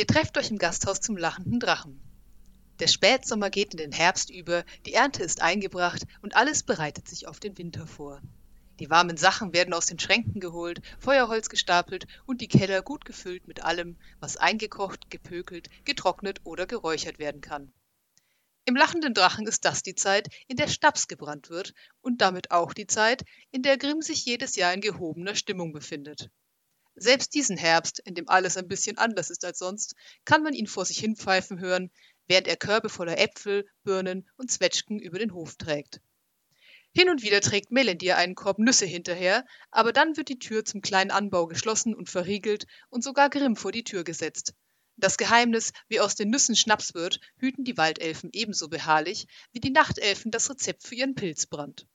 Ihr trefft euch im Gasthaus zum lachenden Drachen. Der Spätsommer geht in den Herbst über, die Ernte ist eingebracht und alles bereitet sich auf den Winter vor. Die warmen Sachen werden aus den Schränken geholt, Feuerholz gestapelt und die Keller gut gefüllt mit allem, was eingekocht, gepökelt, getrocknet oder geräuchert werden kann. Im lachenden Drachen ist das die Zeit, in der Schnaps gebrannt wird und damit auch die Zeit, in der Grimm sich jedes Jahr in gehobener Stimmung befindet. Selbst diesen Herbst, in dem alles ein bisschen anders ist als sonst, kann man ihn vor sich hinpfeifen hören, während er Körbe voller Äpfel, Birnen und Zwetschgen über den Hof trägt. Hin und wieder trägt Melendir einen Korb Nüsse hinterher, aber dann wird die Tür zum kleinen Anbau geschlossen und verriegelt und sogar Grimm vor die Tür gesetzt. Das Geheimnis, wie aus den Nüssen Schnaps wird, hüten die Waldelfen ebenso beharrlich, wie die Nachtelfen das Rezept für ihren Pilzbrand.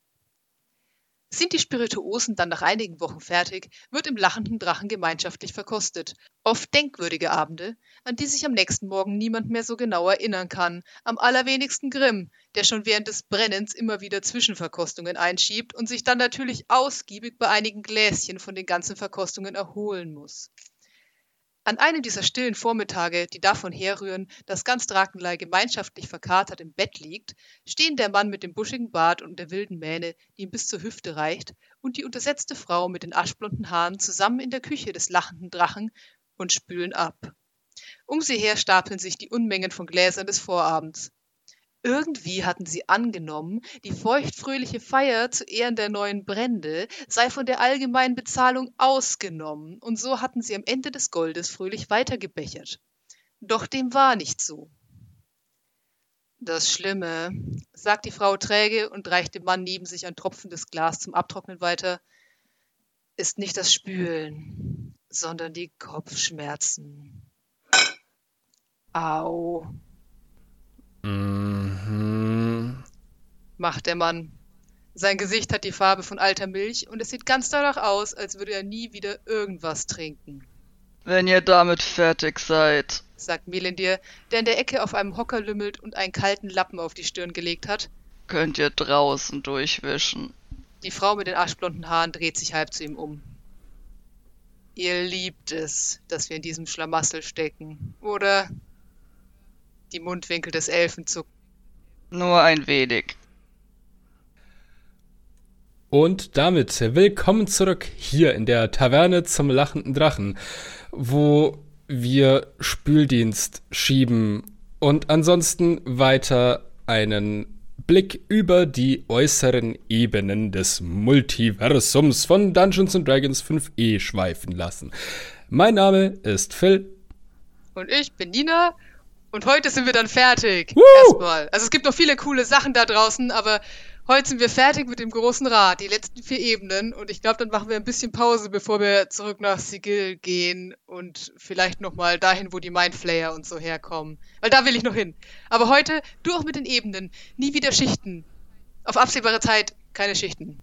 Sind die Spirituosen dann nach einigen Wochen fertig, wird im lachenden Drachen gemeinschaftlich verkostet. Oft denkwürdige Abende, an die sich am nächsten Morgen niemand mehr so genau erinnern kann. Am allerwenigsten Grimm, der schon während des Brennens immer wieder Zwischenverkostungen einschiebt und sich dann natürlich ausgiebig bei einigen Gläschen von den ganzen Verkostungen erholen muss. An einem dieser stillen Vormittage, die davon herrühren, dass ganz Drakenlei gemeinschaftlich verkatert im Bett liegt, stehen der Mann mit dem buschigen Bart und der wilden Mähne, die ihm bis zur Hüfte reicht, und die untersetzte Frau mit den aschblonden Haaren zusammen in der Küche des lachenden Drachen und spülen ab. Um sie her stapeln sich die Unmengen von Gläsern des Vorabends. Irgendwie hatten sie angenommen, die feuchtfröhliche Feier zu Ehren der neuen Brände sei von der allgemeinen Bezahlung ausgenommen, und so hatten sie am Ende des Goldes fröhlich weitergebechert. Doch dem war nicht so. Das Schlimme, sagt die Frau träge und reicht dem Mann neben sich ein tropfendes Glas zum Abtrocknen weiter, ist nicht das Spülen, sondern die Kopfschmerzen. Au. Mhm. macht der Mann. Sein Gesicht hat die Farbe von alter Milch und es sieht ganz danach aus, als würde er nie wieder irgendwas trinken. Wenn ihr damit fertig seid, sagt Melindir, der in der Ecke auf einem Hocker lümmelt und einen kalten Lappen auf die Stirn gelegt hat, könnt ihr draußen durchwischen. Die Frau mit den aschblonden Haaren dreht sich halb zu ihm um. Ihr liebt es, dass wir in diesem Schlamassel stecken, oder? Die Mundwinkel des Elfen zucken. Nur ein wenig. Und damit willkommen zurück hier in der Taverne zum lachenden Drachen, wo wir Spüldienst schieben und ansonsten weiter einen Blick über die äußeren Ebenen des Multiversums von Dungeons Dragons 5e schweifen lassen. Mein Name ist Phil. Und ich bin Nina und heute sind wir dann fertig. Woo! Erstmal. Also es gibt noch viele coole Sachen da draußen, aber heute sind wir fertig mit dem großen Rad, die letzten vier Ebenen. Und ich glaube, dann machen wir ein bisschen Pause, bevor wir zurück nach Sigil gehen und vielleicht nochmal dahin, wo die Mindflayer und so herkommen. Weil da will ich noch hin. Aber heute, du auch mit den Ebenen. Nie wieder Schichten. Auf absehbare Zeit keine Schichten.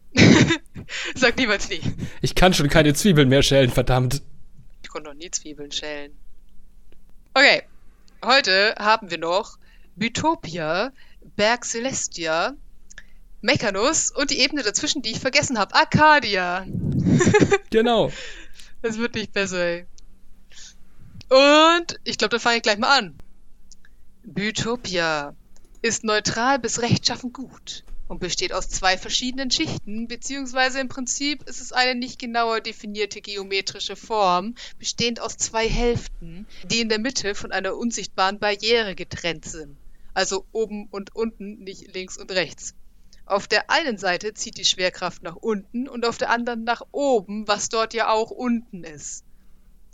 Sag niemals nie. Ich kann schon keine Zwiebeln mehr schälen, verdammt. Ich konnte noch nie Zwiebeln schälen. Okay, Heute haben wir noch Bytopia, Berg Celestia, Mechanus und die Ebene dazwischen, die ich vergessen habe, Arcadia. genau. Das wird nicht besser, ey. Und ich glaube, da fange ich gleich mal an. Bytopia ist neutral bis rechtschaffen gut und besteht aus zwei verschiedenen Schichten, beziehungsweise im Prinzip ist es eine nicht genauer definierte geometrische Form, bestehend aus zwei Hälften, die in der Mitte von einer unsichtbaren Barriere getrennt sind. Also oben und unten, nicht links und rechts. Auf der einen Seite zieht die Schwerkraft nach unten und auf der anderen nach oben, was dort ja auch unten ist.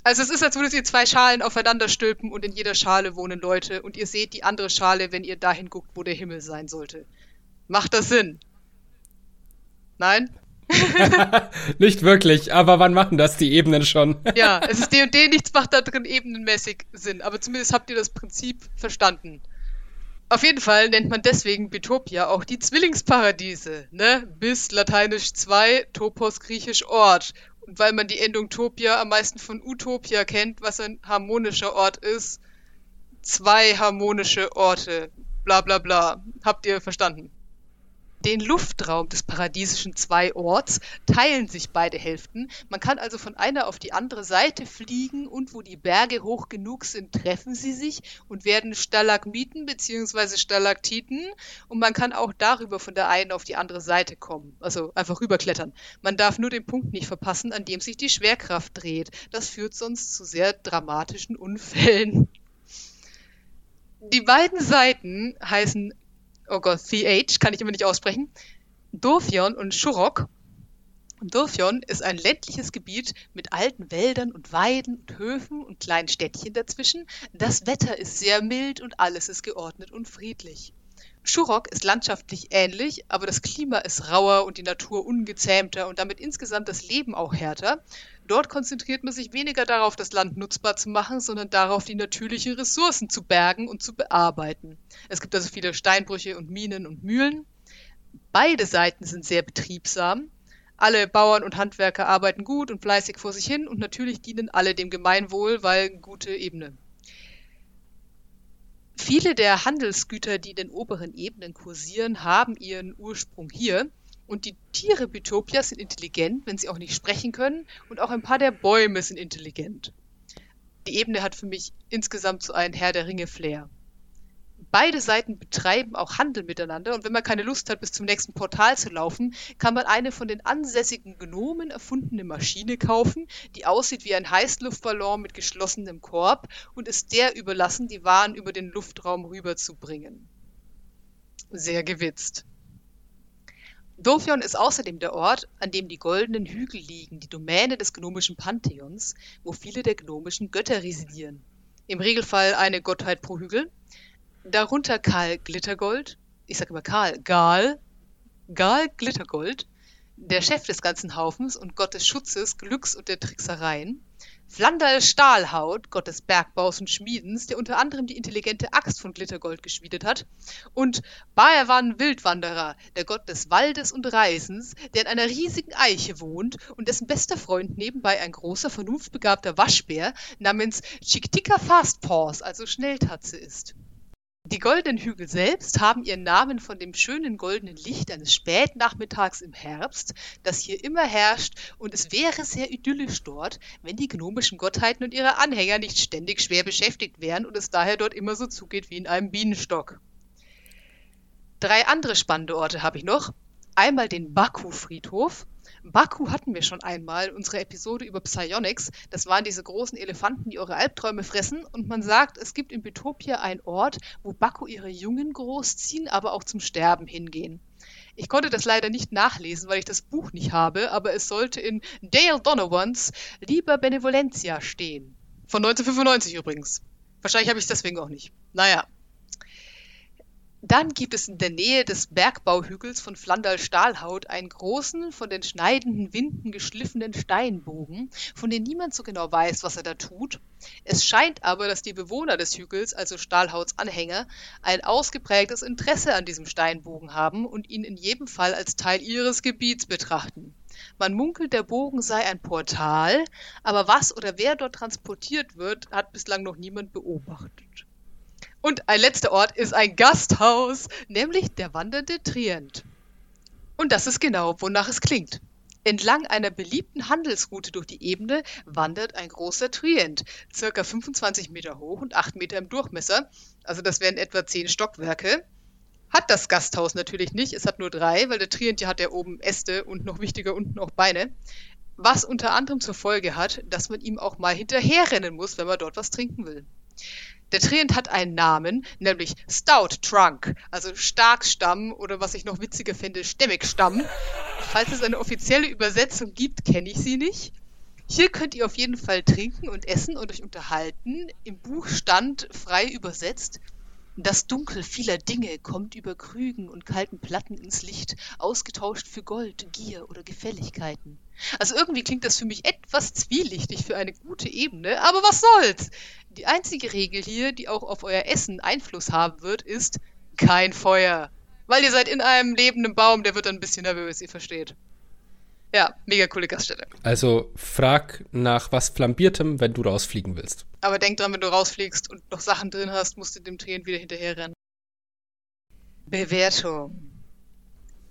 Also es ist, als würdet ihr zwei Schalen aufeinander stülpen und in jeder Schale wohnen Leute und ihr seht die andere Schale, wenn ihr dahin guckt, wo der Himmel sein sollte. Macht das Sinn? Nein? nicht wirklich, aber wann machen das die Ebenen schon? ja, es ist D&D, nichts macht da drin ebenenmäßig Sinn, aber zumindest habt ihr das Prinzip verstanden. Auf jeden Fall nennt man deswegen Bitopia auch die Zwillingsparadiese, ne? Bis lateinisch 2, Topos griechisch Ort. Und weil man die Endung Topia am meisten von Utopia kennt, was ein harmonischer Ort ist, zwei harmonische Orte. Bla bla bla. Habt ihr verstanden? Den Luftraum des paradiesischen Zwei-Orts teilen sich beide Hälften. Man kann also von einer auf die andere Seite fliegen und wo die Berge hoch genug sind, treffen sie sich und werden Stalagmiten bzw. Stalaktiten und man kann auch darüber von der einen auf die andere Seite kommen, also einfach rüberklettern. Man darf nur den Punkt nicht verpassen, an dem sich die Schwerkraft dreht. Das führt sonst zu sehr dramatischen Unfällen. Die beiden Seiten heißen oh Gott, TH, kann ich immer nicht aussprechen, Dorfion und Shurok. Dorfion ist ein ländliches Gebiet mit alten Wäldern und Weiden und Höfen und kleinen Städtchen dazwischen. Das Wetter ist sehr mild und alles ist geordnet und friedlich. Shurok ist landschaftlich ähnlich, aber das Klima ist rauer und die Natur ungezähmter und damit insgesamt das Leben auch härter. Dort konzentriert man sich weniger darauf, das Land nutzbar zu machen, sondern darauf, die natürlichen Ressourcen zu bergen und zu bearbeiten. Es gibt also viele Steinbrüche und Minen und Mühlen. Beide Seiten sind sehr betriebsam. Alle Bauern und Handwerker arbeiten gut und fleißig vor sich hin und natürlich dienen alle dem Gemeinwohl, weil gute Ebene. Viele der Handelsgüter, die in den oberen Ebenen kursieren, haben ihren Ursprung hier. Und die Tiere Bitopia sind intelligent, wenn sie auch nicht sprechen können. Und auch ein paar der Bäume sind intelligent. Die Ebene hat für mich insgesamt so einen Herr der Ringe-Flair. Beide Seiten betreiben auch Handel miteinander und wenn man keine Lust hat, bis zum nächsten Portal zu laufen, kann man eine von den ansässigen Gnomen erfundene Maschine kaufen, die aussieht wie ein Heißluftballon mit geschlossenem Korb und ist der überlassen, die Waren über den Luftraum rüberzubringen. Sehr gewitzt. Dorfion ist außerdem der Ort, an dem die goldenen Hügel liegen, die Domäne des gnomischen Pantheons, wo viele der gnomischen Götter residieren. Im Regelfall eine Gottheit pro Hügel. Darunter Karl Glittergold, ich sage immer Karl, Gal, Gal Glittergold, der Chef des ganzen Haufens und Gott des Schutzes, Glücks und der Tricksereien. Flandal Stahlhaut, Gott des Bergbaus und Schmiedens, der unter anderem die intelligente Axt von Glittergold geschmiedet hat, und Baerwan Wildwanderer, der Gott des Waldes und Reisens, der in einer riesigen Eiche wohnt und dessen bester Freund nebenbei ein großer, vernunftbegabter Waschbär namens Chiktika Fastpaws, also Schnelltatze ist. Die goldenen Hügel selbst haben ihren Namen von dem schönen goldenen Licht eines Spätnachmittags im Herbst, das hier immer herrscht, und es wäre sehr idyllisch dort, wenn die gnomischen Gottheiten und ihre Anhänger nicht ständig schwer beschäftigt wären und es daher dort immer so zugeht wie in einem Bienenstock. Drei andere spannende Orte habe ich noch. Einmal den Baku-Friedhof, Baku hatten wir schon einmal, unsere Episode über Psionics. Das waren diese großen Elefanten, die eure Albträume fressen. Und man sagt, es gibt in Betopia einen Ort, wo Baku ihre Jungen großziehen, aber auch zum Sterben hingehen. Ich konnte das leider nicht nachlesen, weil ich das Buch nicht habe, aber es sollte in Dale Donovans Lieber Benevolentia stehen. Von 1995 übrigens. Wahrscheinlich habe ich es deswegen auch nicht. Naja, dann gibt es in der Nähe des Bergbauhügels von Flandal-Stahlhaut einen großen, von den schneidenden Winden geschliffenen Steinbogen, von dem niemand so genau weiß, was er da tut. Es scheint aber, dass die Bewohner des Hügels, also Stahlhauts Anhänger, ein ausgeprägtes Interesse an diesem Steinbogen haben und ihn in jedem Fall als Teil ihres Gebiets betrachten. Man munkelt, der Bogen sei ein Portal, aber was oder wer dort transportiert wird, hat bislang noch niemand beobachtet. Und ein letzter Ort ist ein Gasthaus, nämlich der wandernde Trient. Und das ist genau, wonach es klingt. Entlang einer beliebten Handelsroute durch die Ebene wandert ein großer Trient, circa 25 Meter hoch und 8 Meter im Durchmesser, also das wären etwa 10 Stockwerke. Hat das Gasthaus natürlich nicht, es hat nur drei, weil der Trient ja hat ja oben Äste und noch wichtiger unten auch Beine. Was unter anderem zur Folge hat, dass man ihm auch mal hinterherrennen muss, wenn man dort was trinken will. Der Trient hat einen Namen, nämlich Stout Trunk, also Starkstamm oder was ich noch witziger finde, Stämmigstamm. Falls es eine offizielle Übersetzung gibt, kenne ich sie nicht. Hier könnt ihr auf jeden Fall trinken und essen und euch unterhalten. Im Buch stand, frei übersetzt, das Dunkel vieler Dinge kommt über Krügen und kalten Platten ins Licht, ausgetauscht für Gold, Gier oder Gefälligkeiten. Also irgendwie klingt das für mich etwas zwielichtig für eine gute Ebene, aber was soll's? Die einzige Regel hier, die auch auf euer Essen Einfluss haben wird, ist kein Feuer. Weil ihr seid in einem lebenden Baum, der wird dann ein bisschen nervös, ihr versteht. Ja, mega coole Gaststätte. Also frag nach was Flambiertem, wenn du rausfliegen willst. Aber denk dran, wenn du rausfliegst und noch Sachen drin hast, musst du dem Tränen wieder hinterherrennen. Bewertung.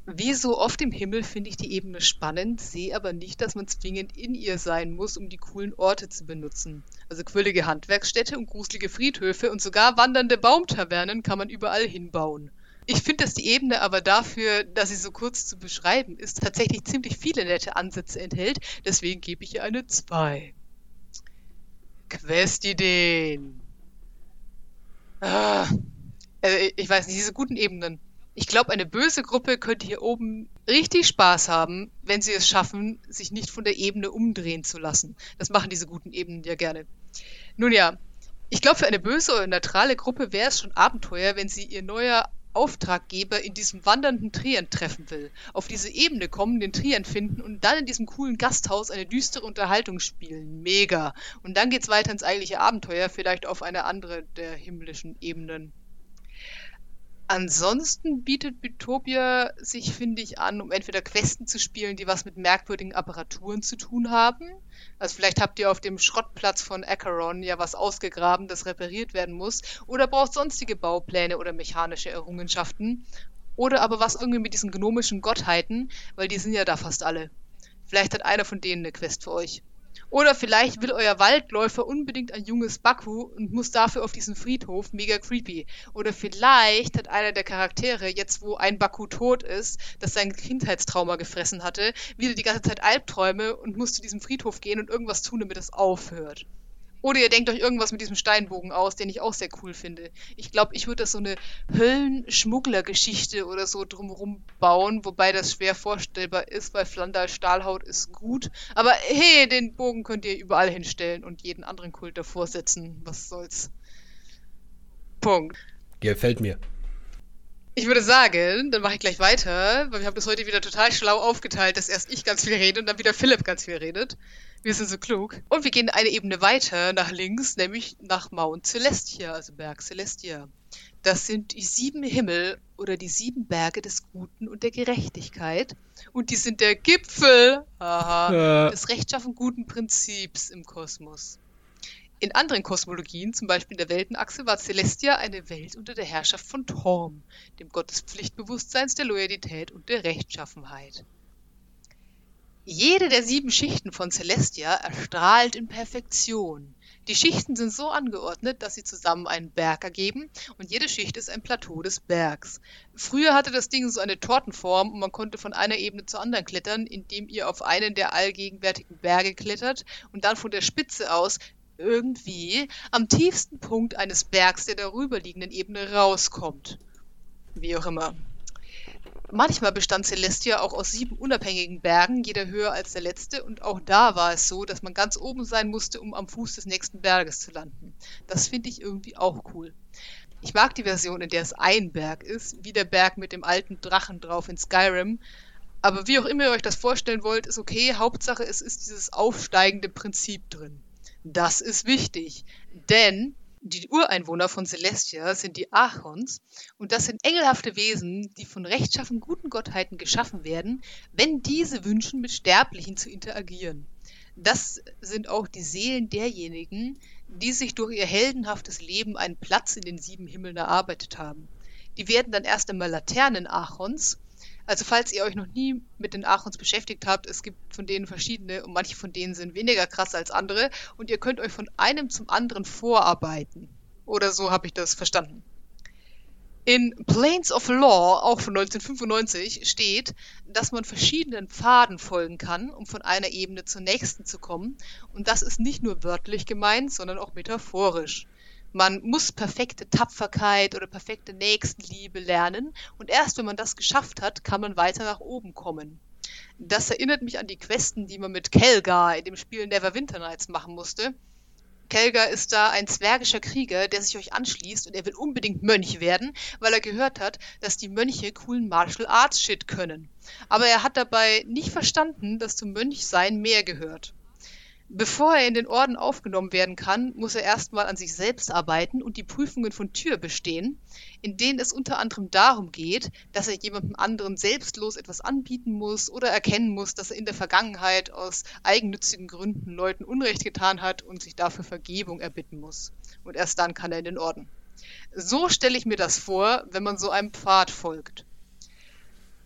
Wie so oft im Himmel finde ich die Ebene spannend, sehe aber nicht, dass man zwingend in ihr sein muss, um die coolen Orte zu benutzen. Also quirlige Handwerksstätte und gruselige Friedhöfe und sogar wandernde Baumtavernen kann man überall hinbauen. Ich finde, dass die Ebene aber dafür, dass sie so kurz zu beschreiben ist, tatsächlich ziemlich viele nette Ansätze enthält. Deswegen gebe ich ihr eine 2. Questideen. Ah, äh, ich weiß nicht, diese guten Ebenen. Ich glaube, eine böse Gruppe könnte hier oben richtig Spaß haben, wenn sie es schaffen, sich nicht von der Ebene umdrehen zu lassen. Das machen diese guten Ebenen ja gerne. Nun ja, ich glaube, für eine böse oder neutrale Gruppe wäre es schon Abenteuer, wenn sie ihr neuer Auftraggeber in diesem wandernden Trient treffen will, auf diese Ebene kommen, den Trient finden und dann in diesem coolen Gasthaus eine düstere Unterhaltung spielen. Mega. Und dann geht's weiter ins eigentliche Abenteuer, vielleicht auf eine andere der himmlischen Ebenen. Ansonsten bietet Bitopia sich, finde ich, an, um entweder Questen zu spielen, die was mit merkwürdigen Apparaturen zu tun haben. Also vielleicht habt ihr auf dem Schrottplatz von Acheron ja was ausgegraben, das repariert werden muss. Oder braucht sonstige Baupläne oder mechanische Errungenschaften. Oder aber was irgendwie mit diesen gnomischen Gottheiten, weil die sind ja da fast alle. Vielleicht hat einer von denen eine Quest für euch. Oder vielleicht will euer Waldläufer unbedingt ein junges Baku und muss dafür auf diesen Friedhof, mega creepy. Oder vielleicht hat einer der Charaktere, jetzt wo ein Baku tot ist, das sein Kindheitstrauma gefressen hatte, wieder die ganze Zeit Albträume und muss zu diesem Friedhof gehen und irgendwas tun, damit es aufhört. Oder ihr denkt euch irgendwas mit diesem Steinbogen aus, den ich auch sehr cool finde. Ich glaube, ich würde das so eine Höllenschmugglergeschichte oder so drumherum bauen, wobei das schwer vorstellbar ist, weil Flandal Stahlhaut ist gut. Aber hey, den Bogen könnt ihr überall hinstellen und jeden anderen Kult davor setzen. Was soll's. Punkt. Gefällt mir. Ich würde sagen, dann mache ich gleich weiter, weil wir haben das heute wieder total schlau aufgeteilt, dass erst ich ganz viel rede und dann wieder Philipp ganz viel redet. Wir sind so klug. Und wir gehen eine Ebene weiter nach links, nämlich nach Mount Celestia, also Berg Celestia. Das sind die sieben Himmel oder die sieben Berge des Guten und der Gerechtigkeit. Und die sind der Gipfel aha, ja. des rechtschaffen guten Prinzips im Kosmos. In anderen Kosmologien, zum Beispiel in der Weltenachse, war Celestia eine Welt unter der Herrschaft von Torm, dem Gott des Pflichtbewusstseins, der Loyalität und der Rechtschaffenheit. Jede der sieben Schichten von Celestia erstrahlt in Perfektion. Die Schichten sind so angeordnet, dass sie zusammen einen Berg ergeben und jede Schicht ist ein Plateau des Bergs. Früher hatte das Ding so eine Tortenform und man konnte von einer Ebene zur anderen klettern, indem ihr auf einen der allgegenwärtigen Berge klettert und dann von der Spitze aus irgendwie am tiefsten Punkt eines Bergs der darüberliegenden Ebene rauskommt. Wie auch immer. Manchmal bestand Celestia auch aus sieben unabhängigen Bergen, jeder höher als der letzte, und auch da war es so, dass man ganz oben sein musste, um am Fuß des nächsten Berges zu landen. Das finde ich irgendwie auch cool. Ich mag die Version, in der es ein Berg ist, wie der Berg mit dem alten Drachen drauf in Skyrim. Aber wie auch immer ihr euch das vorstellen wollt, ist okay. Hauptsache, es ist dieses aufsteigende Prinzip drin. Das ist wichtig, denn die Ureinwohner von Celestia sind die Archons und das sind engelhafte Wesen, die von rechtschaffen guten Gottheiten geschaffen werden, wenn diese wünschen, mit Sterblichen zu interagieren. Das sind auch die Seelen derjenigen, die sich durch ihr heldenhaftes Leben einen Platz in den sieben Himmeln erarbeitet haben. Die werden dann erst einmal Laternen-Archons also falls ihr euch noch nie mit den Archons beschäftigt habt, es gibt von denen verschiedene und manche von denen sind weniger krass als andere und ihr könnt euch von einem zum anderen vorarbeiten. Oder so habe ich das verstanden. In Planes of Law, auch von 1995, steht, dass man verschiedenen Pfaden folgen kann, um von einer Ebene zur nächsten zu kommen. Und das ist nicht nur wörtlich gemeint, sondern auch metaphorisch. Man muss perfekte Tapferkeit oder perfekte Nächstenliebe lernen und erst wenn man das geschafft hat, kann man weiter nach oben kommen. Das erinnert mich an die Questen, die man mit Kelgar in dem Spiel Neverwinter Nights machen musste. Kelgar ist da ein zwergischer Krieger, der sich euch anschließt und er will unbedingt Mönch werden, weil er gehört hat, dass die Mönche coolen Martial Arts Shit können. Aber er hat dabei nicht verstanden, dass zum Mönchsein mehr gehört. Bevor er in den Orden aufgenommen werden kann, muss er erstmal an sich selbst arbeiten und die Prüfungen von Tür bestehen, in denen es unter anderem darum geht, dass er jemandem anderen selbstlos etwas anbieten muss oder erkennen muss, dass er in der Vergangenheit aus eigennützigen Gründen Leuten Unrecht getan hat und sich dafür Vergebung erbitten muss. Und erst dann kann er in den Orden. So stelle ich mir das vor, wenn man so einem Pfad folgt.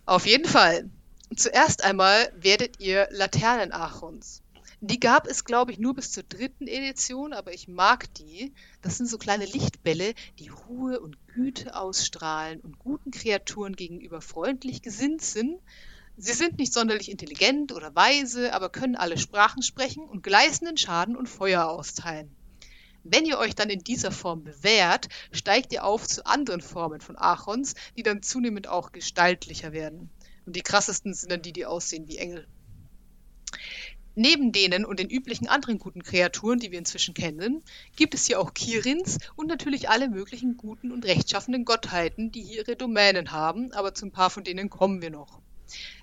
Auf jeden Fall. Zuerst einmal werdet ihr Laternenachons. Die gab es, glaube ich, nur bis zur dritten Edition, aber ich mag die. Das sind so kleine Lichtbälle, die Ruhe und Güte ausstrahlen und guten Kreaturen gegenüber freundlich gesinnt sind. Sie sind nicht sonderlich intelligent oder weise, aber können alle Sprachen sprechen und gleißenden Schaden und Feuer austeilen. Wenn ihr euch dann in dieser Form bewährt, steigt ihr auf zu anderen Formen von Achons, die dann zunehmend auch gestaltlicher werden. Und die krassesten sind dann die, die aussehen wie Engel. Neben denen und den üblichen anderen guten Kreaturen, die wir inzwischen kennen, gibt es hier auch Kirins und natürlich alle möglichen guten und rechtschaffenden Gottheiten, die hier ihre Domänen haben, aber zu ein paar von denen kommen wir noch.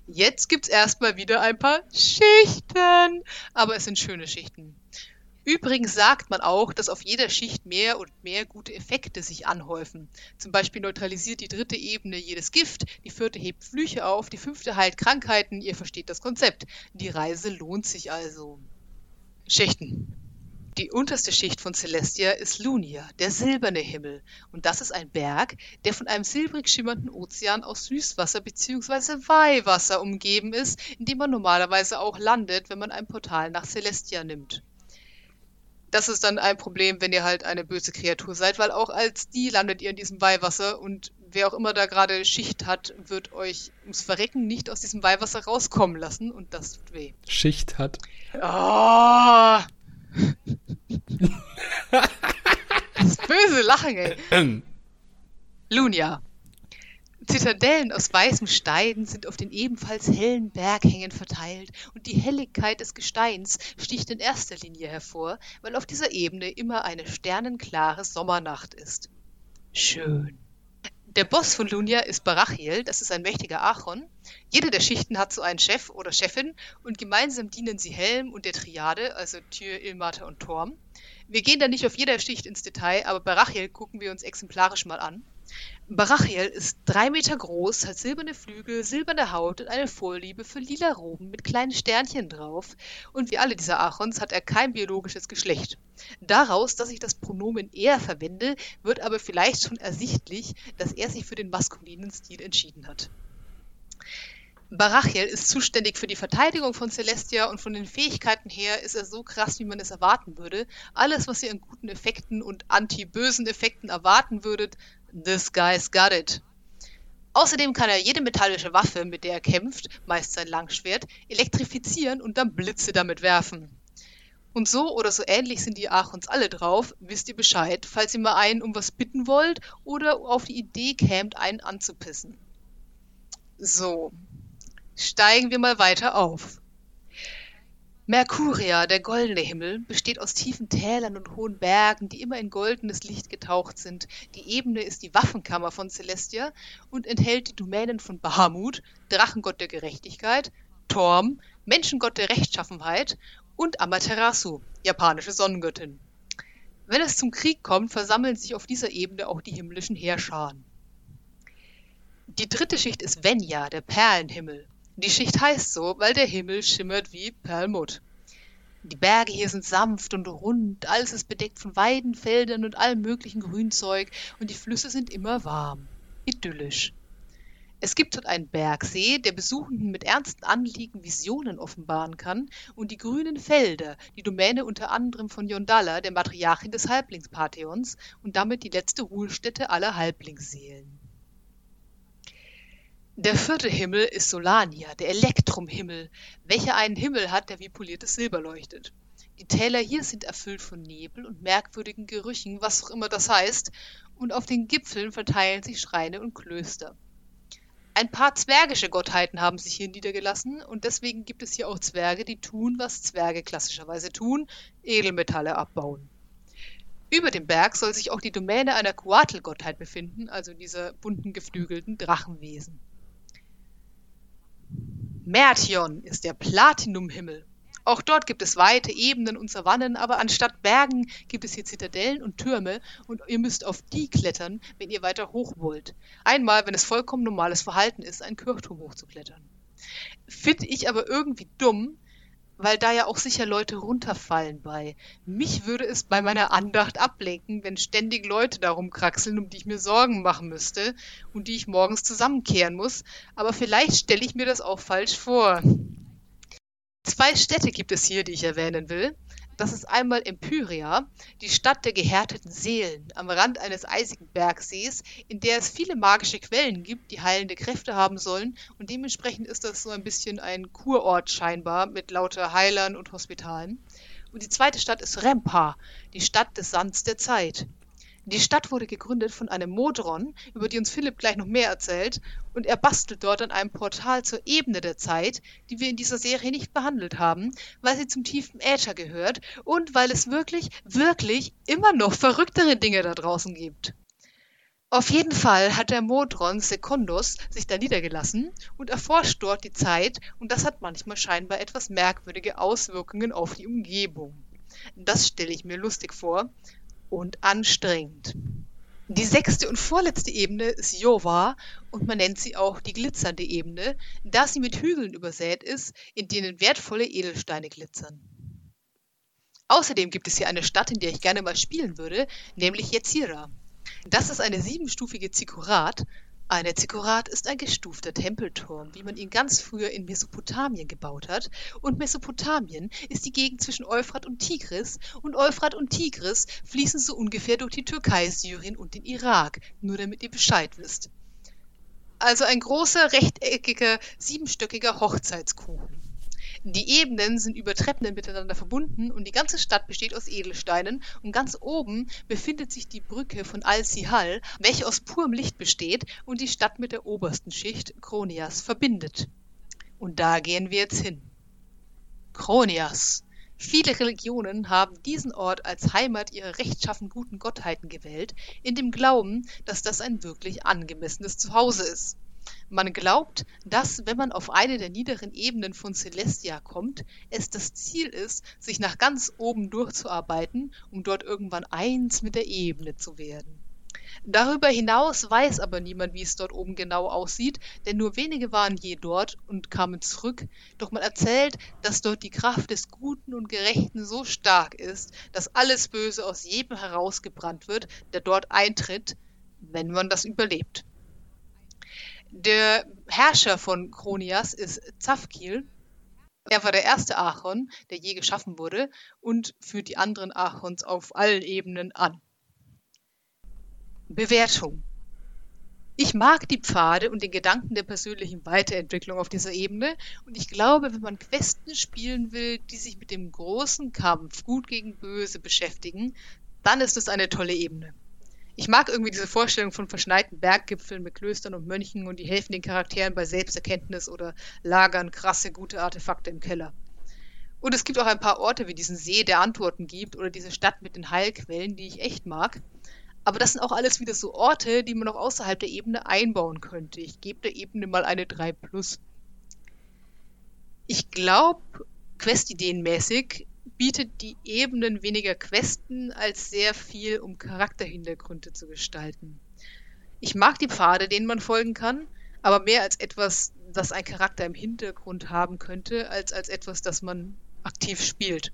Jetzt gibt's erstmal wieder ein paar Schichten, aber es sind schöne Schichten. Übrigens sagt man auch, dass auf jeder Schicht mehr und mehr gute Effekte sich anhäufen. Zum Beispiel neutralisiert die dritte Ebene jedes Gift, die vierte hebt Flüche auf, die fünfte heilt Krankheiten, ihr versteht das Konzept. Die Reise lohnt sich also. Schichten. Die unterste Schicht von Celestia ist Lunia, der silberne Himmel. Und das ist ein Berg, der von einem silbrig schimmernden Ozean aus Süßwasser bzw. Weihwasser umgeben ist, in dem man normalerweise auch landet, wenn man ein Portal nach Celestia nimmt das ist dann ein Problem, wenn ihr halt eine böse Kreatur seid, weil auch als die landet ihr in diesem Weihwasser und wer auch immer da gerade Schicht hat, wird euch ums Verrecken nicht aus diesem Weihwasser rauskommen lassen und das tut weh. Schicht hat. Oh! das böse Lachen, ey. Lunia. Zitadellen aus weißem Stein sind auf den ebenfalls hellen Berghängen verteilt und die Helligkeit des Gesteins sticht in erster Linie hervor, weil auf dieser Ebene immer eine sternenklare Sommernacht ist. Schön. Der Boss von Lunia ist Barachiel, das ist ein mächtiger Achon. Jede der Schichten hat so einen Chef oder Chefin und gemeinsam dienen sie Helm und der Triade, also Tyr, Ilmater und Torm. Wir gehen da nicht auf jeder Schicht ins Detail, aber Barachiel gucken wir uns exemplarisch mal an. Barachiel ist drei Meter groß, hat silberne Flügel, silberne Haut und eine Vorliebe für lila Roben mit kleinen Sternchen drauf. Und wie alle diese Achons hat er kein biologisches Geschlecht. Daraus, dass ich das Pronomen er verwende, wird aber vielleicht schon ersichtlich, dass er sich für den maskulinen Stil entschieden hat. Barachiel ist zuständig für die Verteidigung von Celestia und von den Fähigkeiten her ist er so krass, wie man es erwarten würde. Alles, was ihr an guten Effekten und anti-bösen Effekten erwarten würdet, This guy's got it. Außerdem kann er jede metallische Waffe, mit der er kämpft, meist sein Langschwert, elektrifizieren und dann Blitze damit werfen. Und so oder so ähnlich sind die Achons alle drauf, wisst ihr Bescheid, falls ihr mal einen um was bitten wollt oder auf die Idee kämt, einen anzupissen. So, steigen wir mal weiter auf. Mercuria, der goldene Himmel, besteht aus tiefen Tälern und hohen Bergen, die immer in goldenes Licht getaucht sind. Die Ebene ist die Waffenkammer von Celestia und enthält die Domänen von Bahamut, Drachengott der Gerechtigkeit, Torm, Menschengott der Rechtschaffenheit und Amaterasu, japanische Sonnengöttin. Wenn es zum Krieg kommt, versammeln sich auf dieser Ebene auch die himmlischen Heerscharen. Die dritte Schicht ist Venya, der Perlenhimmel. Die Schicht heißt so, weil der Himmel schimmert wie Perlmutt. Die Berge hier sind sanft und rund, alles ist bedeckt von Weiden, Feldern und allem möglichen Grünzeug und die Flüsse sind immer warm. Idyllisch. Es gibt dort einen Bergsee, der Besuchenden mit ernsten Anliegen Visionen offenbaren kann, und die grünen Felder, die Domäne unter anderem von Yondalla, der Matriarchin des Halblingspantheons, und damit die letzte Ruhestätte aller Halblingsseelen. Der vierte Himmel ist Solania, der Elektrumhimmel, welcher einen Himmel hat, der wie poliertes Silber leuchtet. Die Täler hier sind erfüllt von Nebel und merkwürdigen Gerüchen, was auch immer das heißt, und auf den Gipfeln verteilen sich Schreine und Klöster. Ein paar zwergische Gottheiten haben sich hier niedergelassen und deswegen gibt es hier auch Zwerge, die tun, was Zwerge klassischerweise tun, Edelmetalle abbauen. Über dem Berg soll sich auch die Domäne einer Coatl-Gottheit befinden, also dieser bunten geflügelten Drachenwesen. Mertion ist der Platinumhimmel. Auch dort gibt es weite Ebenen und Savannen, aber anstatt Bergen gibt es hier Zitadellen und Türme und ihr müsst auf die klettern, wenn ihr weiter hoch wollt. Einmal, wenn es vollkommen normales Verhalten ist, einen Kirchturm hochzuklettern. Finde ich aber irgendwie dumm, weil da ja auch sicher Leute runterfallen bei. Mich würde es bei meiner Andacht ablenken, wenn ständig Leute darum kraxeln, um die ich mir Sorgen machen müsste und die ich morgens zusammenkehren muss, aber vielleicht stelle ich mir das auch falsch vor. Zwei Städte gibt es hier, die ich erwähnen will. Das ist einmal Empyria, die Stadt der gehärteten Seelen, am Rand eines eisigen Bergsees, in der es viele magische Quellen gibt, die heilende Kräfte haben sollen. Und dementsprechend ist das so ein bisschen ein Kurort scheinbar mit lauter Heilern und Hospitalen. Und die zweite Stadt ist Rempa, die Stadt des Sands der Zeit. Die Stadt wurde gegründet von einem Modron, über die uns Philipp gleich noch mehr erzählt, und er bastelt dort an einem Portal zur Ebene der Zeit, die wir in dieser Serie nicht behandelt haben, weil sie zum tiefen Äther gehört und weil es wirklich, wirklich immer noch verrücktere Dinge da draußen gibt. Auf jeden Fall hat der Modron Secundus sich da niedergelassen und erforscht dort die Zeit und das hat manchmal scheinbar etwas merkwürdige Auswirkungen auf die Umgebung. Das stelle ich mir lustig vor, und anstrengend. Die sechste und vorletzte Ebene ist Jova und man nennt sie auch die glitzernde Ebene, da sie mit Hügeln übersät ist, in denen wertvolle Edelsteine glitzern. Außerdem gibt es hier eine Stadt, in der ich gerne mal spielen würde, nämlich Yetzira. Das ist eine siebenstufige Zikkurat, eine Zikkurat ist ein gestufter Tempelturm, wie man ihn ganz früher in Mesopotamien gebaut hat. Und Mesopotamien ist die Gegend zwischen Euphrat und Tigris. Und Euphrat und Tigris fließen so ungefähr durch die Türkei, Syrien und den Irak. Nur damit ihr Bescheid wisst. Also ein großer, rechteckiger, siebenstöckiger Hochzeitskuchen. Die Ebenen sind über Treppen miteinander verbunden und die ganze Stadt besteht aus Edelsteinen und ganz oben befindet sich die Brücke von Al-Sihal, welche aus purem Licht besteht und die Stadt mit der obersten Schicht Kronias verbindet. Und da gehen wir jetzt hin. Kronias. Viele Religionen haben diesen Ort als Heimat ihrer rechtschaffen guten Gottheiten gewählt, in dem Glauben, dass das ein wirklich angemessenes Zuhause ist. Man glaubt, dass, wenn man auf eine der niederen Ebenen von Celestia kommt, es das Ziel ist, sich nach ganz oben durchzuarbeiten, um dort irgendwann eins mit der Ebene zu werden. Darüber hinaus weiß aber niemand, wie es dort oben genau aussieht, denn nur wenige waren je dort und kamen zurück, doch man erzählt, dass dort die Kraft des Guten und Gerechten so stark ist, dass alles Böse aus jedem herausgebrannt wird, der dort eintritt, wenn man das überlebt. Der Herrscher von Kronias ist Zafkil. Er war der erste Archon, der je geschaffen wurde und führt die anderen Archons auf allen Ebenen an. Bewertung. Ich mag die Pfade und den Gedanken der persönlichen Weiterentwicklung auf dieser Ebene und ich glaube, wenn man Questen spielen will, die sich mit dem großen Kampf Gut gegen Böse beschäftigen, dann ist es eine tolle Ebene ich mag irgendwie diese Vorstellung von verschneiten Berggipfeln mit Klöstern und Mönchen und die helfen den Charakteren bei Selbsterkenntnis oder lagern krasse, gute Artefakte im Keller. Und es gibt auch ein paar Orte wie diesen See, der Antworten gibt, oder diese Stadt mit den Heilquellen, die ich echt mag. Aber das sind auch alles wieder so Orte, die man auch außerhalb der Ebene einbauen könnte. Ich gebe der Ebene mal eine 3 plus. Ich glaube, questideenmäßig bietet die Ebenen weniger Questen als sehr viel, um Charakterhintergründe zu gestalten. Ich mag die Pfade, denen man folgen kann, aber mehr als etwas, das ein Charakter im Hintergrund haben könnte, als als etwas, das man aktiv spielt.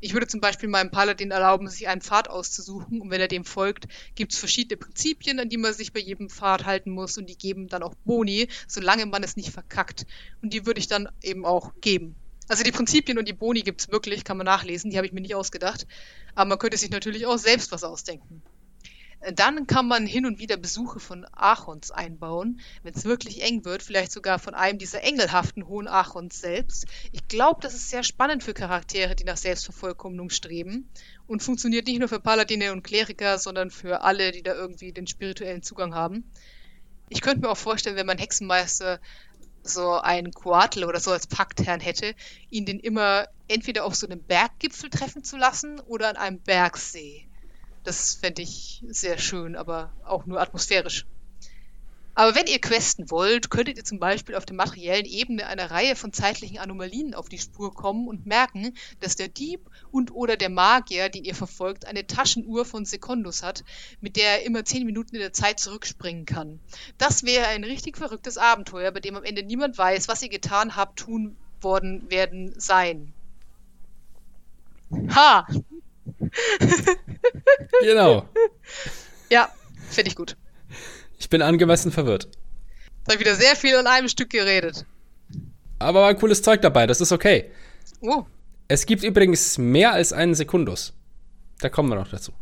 Ich würde zum Beispiel meinem Paladin erlauben, sich einen Pfad auszusuchen und wenn er dem folgt, gibt es verschiedene Prinzipien, an die man sich bei jedem Pfad halten muss und die geben dann auch Boni, solange man es nicht verkackt. Und die würde ich dann eben auch geben. Also die Prinzipien und die Boni gibt es wirklich, kann man nachlesen, die habe ich mir nicht ausgedacht. Aber man könnte sich natürlich auch selbst was ausdenken. Dann kann man hin und wieder Besuche von Achons einbauen, wenn es wirklich eng wird, vielleicht sogar von einem dieser engelhaften hohen Achons selbst. Ich glaube, das ist sehr spannend für Charaktere, die nach Selbstvervollkommnung streben und funktioniert nicht nur für Paladine und Kleriker, sondern für alle, die da irgendwie den spirituellen Zugang haben. Ich könnte mir auch vorstellen, wenn man Hexenmeister so einen Coatl oder so als Paktherrn hätte, ihn den immer entweder auf so einem Berggipfel treffen zu lassen oder an einem Bergsee. Das fände ich sehr schön, aber auch nur atmosphärisch. Aber wenn ihr questen wollt, könntet ihr zum Beispiel auf der materiellen Ebene einer Reihe von zeitlichen Anomalien auf die Spur kommen und merken, dass der Dieb und oder der Magier, den ihr verfolgt, eine Taschenuhr von Secundus hat, mit der er immer zehn Minuten in der Zeit zurückspringen kann. Das wäre ein richtig verrücktes Abenteuer, bei dem am Ende niemand weiß, was ihr getan habt, tun worden werden sein. Ha! Genau. Ja, finde ich gut. Ich bin angemessen verwirrt. Da habe wieder sehr viel an einem Stück geredet. Aber war ein cooles Zeug dabei, das ist okay. Oh, Es gibt übrigens mehr als einen Sekundus. Da kommen wir noch dazu.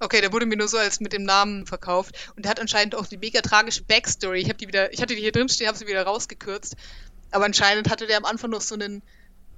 okay, der wurde mir nur so als mit dem Namen verkauft. Und der hat anscheinend auch die mega tragische Backstory. Ich habe die wieder, ich hatte die hier drin stehen, habe sie wieder rausgekürzt. Aber anscheinend hatte der am Anfang noch so einen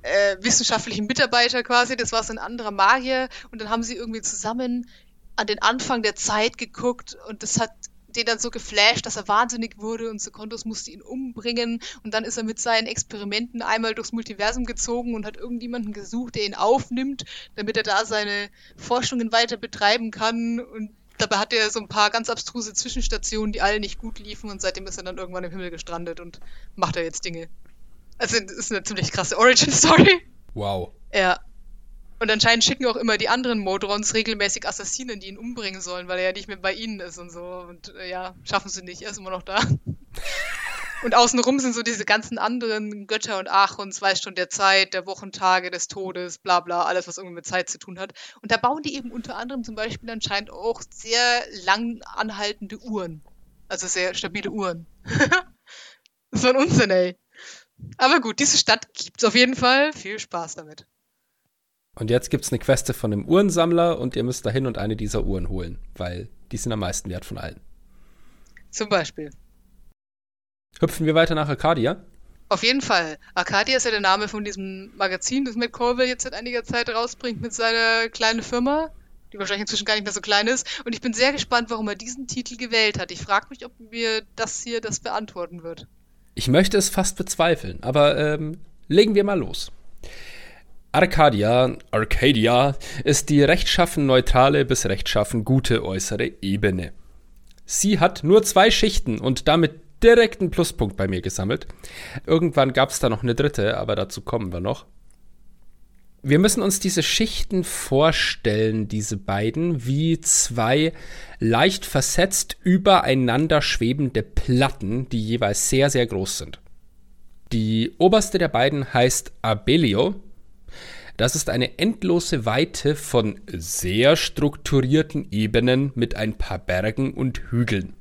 äh, wissenschaftlichen Mitarbeiter quasi. Das war so ein anderer Magier. Und dann haben sie irgendwie zusammen an den Anfang der Zeit geguckt. Und das hat den dann so geflasht, dass er wahnsinnig wurde und Sekondos musste ihn umbringen und dann ist er mit seinen Experimenten einmal durchs Multiversum gezogen und hat irgendjemanden gesucht, der ihn aufnimmt, damit er da seine Forschungen weiter betreiben kann und dabei hat er so ein paar ganz abstruse Zwischenstationen, die alle nicht gut liefen und seitdem ist er dann irgendwann im Himmel gestrandet und macht er jetzt Dinge. Also das ist eine ziemlich krasse Origin-Story. Wow. Ja. Und anscheinend schicken auch immer die anderen Modrons regelmäßig Assassinen, die ihn umbringen sollen, weil er ja nicht mehr bei ihnen ist und so. Und äh, ja, schaffen sie nicht, er ist immer noch da. Und außenrum sind so diese ganzen anderen Götter und Achons, weiß schon, der Zeit, der Wochentage, des Todes, bla bla, alles, was irgendwie mit Zeit zu tun hat. Und da bauen die eben unter anderem zum Beispiel anscheinend auch sehr lang anhaltende Uhren. Also sehr stabile Uhren. so ein Unsinn, ey. Aber gut, diese Stadt gibt's auf jeden Fall. Viel Spaß damit. Und jetzt gibt's eine Queste von einem Uhrensammler und ihr müsst dahin und eine dieser Uhren holen, weil die sind am meisten wert von allen. Zum Beispiel. Hüpfen wir weiter nach Arcadia. Auf jeden Fall. Arcadia ist ja der Name von diesem Magazin, das Matt Colville jetzt seit einiger Zeit rausbringt mit seiner kleinen Firma, die wahrscheinlich inzwischen gar nicht mehr so klein ist. Und ich bin sehr gespannt, warum er diesen Titel gewählt hat. Ich frage mich, ob mir das hier das beantworten wird. Ich möchte es fast bezweifeln, aber ähm, legen wir mal los. Arcadia, Arcadia ist die rechtschaffen neutrale bis rechtschaffen gute äußere Ebene. Sie hat nur zwei Schichten und damit direkt einen Pluspunkt bei mir gesammelt. Irgendwann gab es da noch eine dritte, aber dazu kommen wir noch. Wir müssen uns diese Schichten vorstellen, diese beiden, wie zwei leicht versetzt übereinander schwebende Platten, die jeweils sehr, sehr groß sind. Die oberste der beiden heißt Abelio. Das ist eine endlose Weite von sehr strukturierten Ebenen mit ein paar Bergen und Hügeln.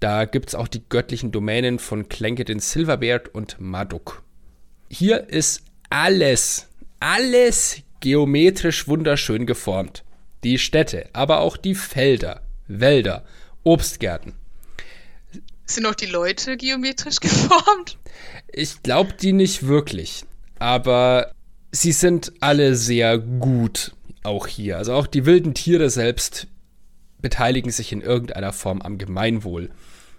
Da gibt es auch die göttlichen Domänen von Klenkedin Silverbeard und Marduk. Hier ist alles, alles geometrisch wunderschön geformt. Die Städte, aber auch die Felder, Wälder, Obstgärten. Sind auch die Leute geometrisch geformt? Ich glaube die nicht wirklich, aber sie sind alle sehr gut auch hier. Also auch die wilden Tiere selbst beteiligen sich in irgendeiner Form am Gemeinwohl.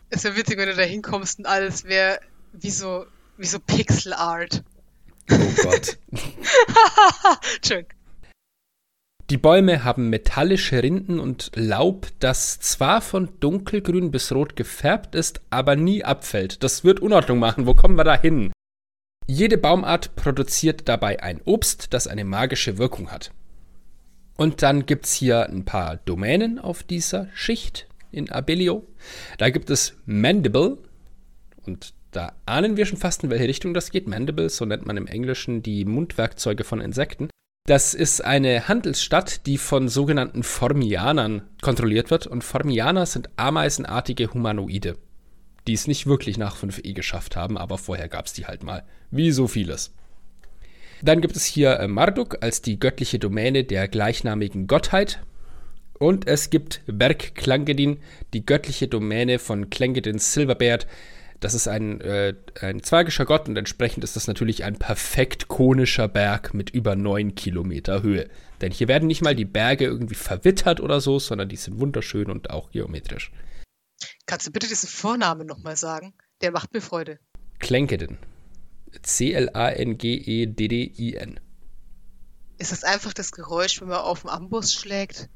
Es wäre witzig, wenn du da hinkommst und alles wäre wie so, wie so Pixel Art. Oh Gott. Schön. Die Bäume haben metallische Rinden und Laub, das zwar von dunkelgrün bis rot gefärbt ist, aber nie abfällt. Das wird Unordnung machen. Wo kommen wir da hin? Jede Baumart produziert dabei ein Obst, das eine magische Wirkung hat. Und dann gibt es hier ein paar Domänen auf dieser Schicht in Abelio. Da gibt es Mandible. Und da ahnen wir schon fast, in welche Richtung das geht. Mandible, so nennt man im Englischen die Mundwerkzeuge von Insekten. Das ist eine Handelsstadt, die von sogenannten Formianern kontrolliert wird. Und Formianer sind ameisenartige Humanoide, die es nicht wirklich nach 5e geschafft haben, aber vorher gab es die halt mal. Wie so vieles. Dann gibt es hier äh, Marduk als die göttliche Domäne der gleichnamigen Gottheit. Und es gibt Berg Klangedin, die göttliche Domäne von Klangedin Silverbeard. Das ist ein, äh, ein zwergischer Gott und entsprechend ist das natürlich ein perfekt konischer Berg mit über 9 Kilometer Höhe. Denn hier werden nicht mal die Berge irgendwie verwittert oder so, sondern die sind wunderschön und auch geometrisch. Kannst du bitte diesen Vornamen nochmal sagen? Der macht mir Freude. Klangedin. C-L-A-N-G-E-D-D-I-N. Ist das einfach das Geräusch, wenn man auf den Amboss schlägt?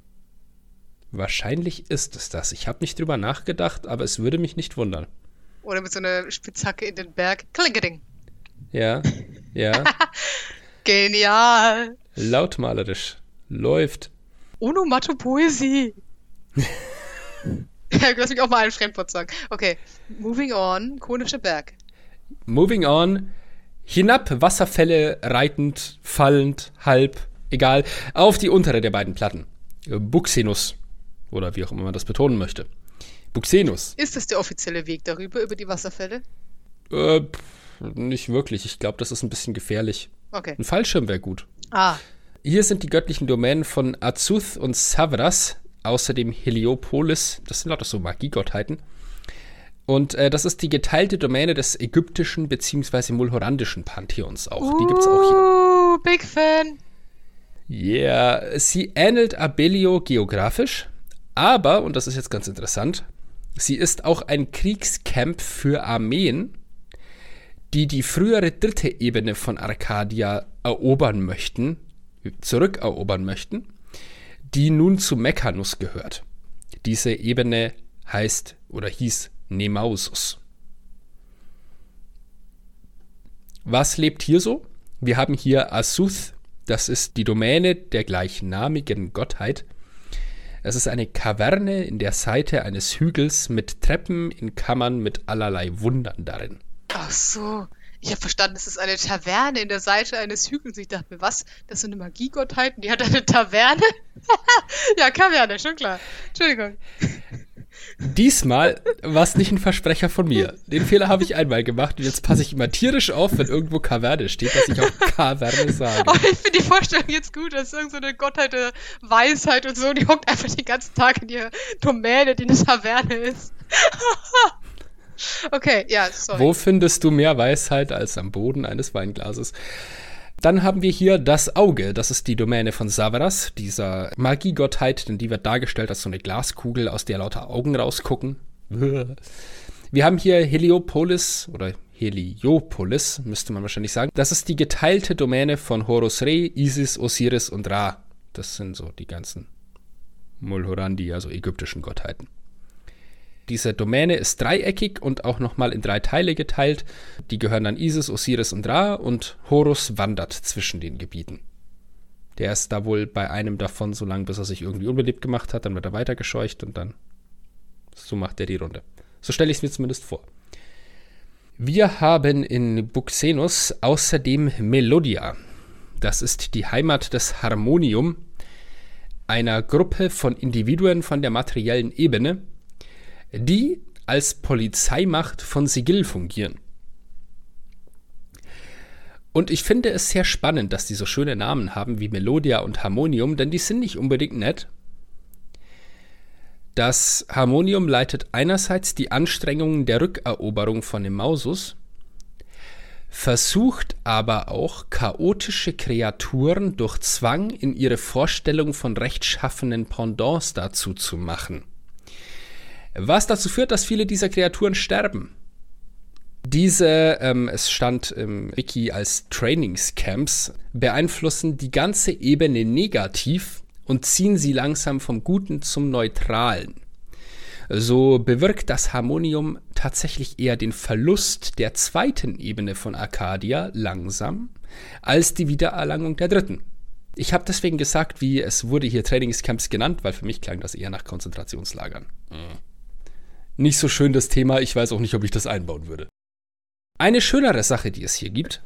Wahrscheinlich ist es das. Ich habe nicht drüber nachgedacht, aber es würde mich nicht wundern. Oder mit so einer Spitzhacke in den Berg? Klinkerding. Ja, ja. Genial. Lautmalerisch. Läuft. Onomatopoesie. ja, lass mich auch mal ein Fremdwort sagen. Okay, moving on. Konischer Berg. Moving on. Hinab, Wasserfälle reitend, fallend, halb, egal, auf die untere der beiden Platten. Buxenus. Oder wie auch immer man das betonen möchte. Buxenus. Ist das der offizielle Weg darüber, über die Wasserfälle? Äh, nicht wirklich. Ich glaube, das ist ein bisschen gefährlich. Okay. Ein Fallschirm wäre gut. Ah, Hier sind die göttlichen Domänen von Azuth und Savras, außerdem Heliopolis, das sind lauter so Magiegottheiten. Und äh, das ist die geteilte Domäne des ägyptischen bzw. mulhorandischen Pantheons auch. Die gibt's auch hier. Uh, Big Fan. Yeah, sie ähnelt Abellio geografisch, aber, und das ist jetzt ganz interessant, sie ist auch ein Kriegscamp für Armeen, die die frühere dritte Ebene von Arcadia erobern möchten, zurückerobern möchten, die nun zu Mechanus gehört. Diese Ebene heißt oder hieß Nemausus. Was lebt hier so? Wir haben hier Asuth, das ist die Domäne der gleichnamigen Gottheit. Es ist eine Kaverne in der Seite eines Hügels mit Treppen in Kammern mit allerlei Wundern darin. Ach so. Ich habe verstanden, es ist eine Taverne in der Seite eines Hügels. Ich dachte mir, was? Das sind Magiegottheiten? Die hat eine Taverne? ja, Kaverne, schon klar. Entschuldigung. Diesmal war es nicht ein Versprecher von mir. Den Fehler habe ich einmal gemacht und jetzt passe ich immer tierisch auf, wenn irgendwo Kaverne steht, dass ich auch Kaverne sage. Aber ich finde die Vorstellung jetzt gut, dass irgendeine so Gottheit der Weisheit und so, die hockt einfach den ganzen Tag in ihrer Domäne, die eine Taverne ist. okay, ja, sorry. Wo findest du mehr Weisheit als am Boden eines Weinglases? Dann haben wir hier das Auge. Das ist die Domäne von Savaras, dieser Magiegottheit, denn die wird dargestellt als so eine Glaskugel, aus der lauter Augen rausgucken. Wir haben hier Heliopolis oder Heliopolis, müsste man wahrscheinlich sagen. Das ist die geteilte Domäne von Horus Re, Isis, Osiris und Ra. Das sind so die ganzen Mulhorandi, also ägyptischen Gottheiten. Diese Domäne ist dreieckig und auch nochmal in drei Teile geteilt. Die gehören an Isis, Osiris und Ra und Horus wandert zwischen den Gebieten. Der ist da wohl bei einem davon so lange, bis er sich irgendwie unbeliebt gemacht hat, dann wird er weitergescheucht und dann so macht er die Runde. So stelle ich es mir zumindest vor. Wir haben in Buxenus außerdem Melodia. Das ist die Heimat des Harmonium, einer Gruppe von Individuen von der materiellen Ebene, die als Polizeimacht von Sigil fungieren. Und ich finde es sehr spannend, dass die so schöne Namen haben wie Melodia und Harmonium, denn die sind nicht unbedingt nett. Das Harmonium leitet einerseits die Anstrengungen der Rückeroberung von Emausus, versucht aber auch chaotische Kreaturen durch Zwang in ihre Vorstellung von rechtschaffenen Pendants dazu zu machen. Was dazu führt, dass viele dieser Kreaturen sterben. Diese, ähm, es stand im Wiki als Trainingscamps, beeinflussen die ganze Ebene negativ und ziehen sie langsam vom Guten zum Neutralen. So bewirkt das Harmonium tatsächlich eher den Verlust der zweiten Ebene von Arcadia langsam als die Wiedererlangung der dritten. Ich habe deswegen gesagt, wie es wurde hier Trainingscamps genannt, weil für mich klang das eher nach Konzentrationslagern. Mhm. Nicht so schön das Thema, ich weiß auch nicht, ob ich das einbauen würde. Eine schönere Sache, die es hier gibt.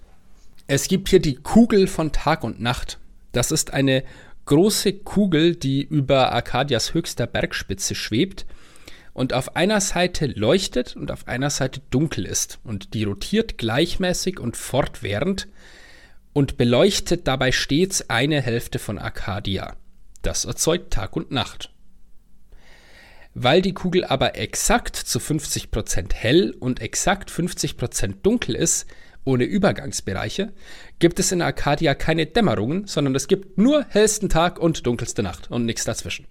Es gibt hier die Kugel von Tag und Nacht. Das ist eine große Kugel, die über Arkadias höchster Bergspitze schwebt und auf einer Seite leuchtet und auf einer Seite dunkel ist. Und die rotiert gleichmäßig und fortwährend und beleuchtet dabei stets eine Hälfte von Arcadia. Das erzeugt Tag und Nacht. Weil die Kugel aber exakt zu 50% hell und exakt 50% dunkel ist, ohne Übergangsbereiche, gibt es in Arcadia keine Dämmerungen, sondern es gibt nur hellsten Tag und dunkelste Nacht und nichts dazwischen.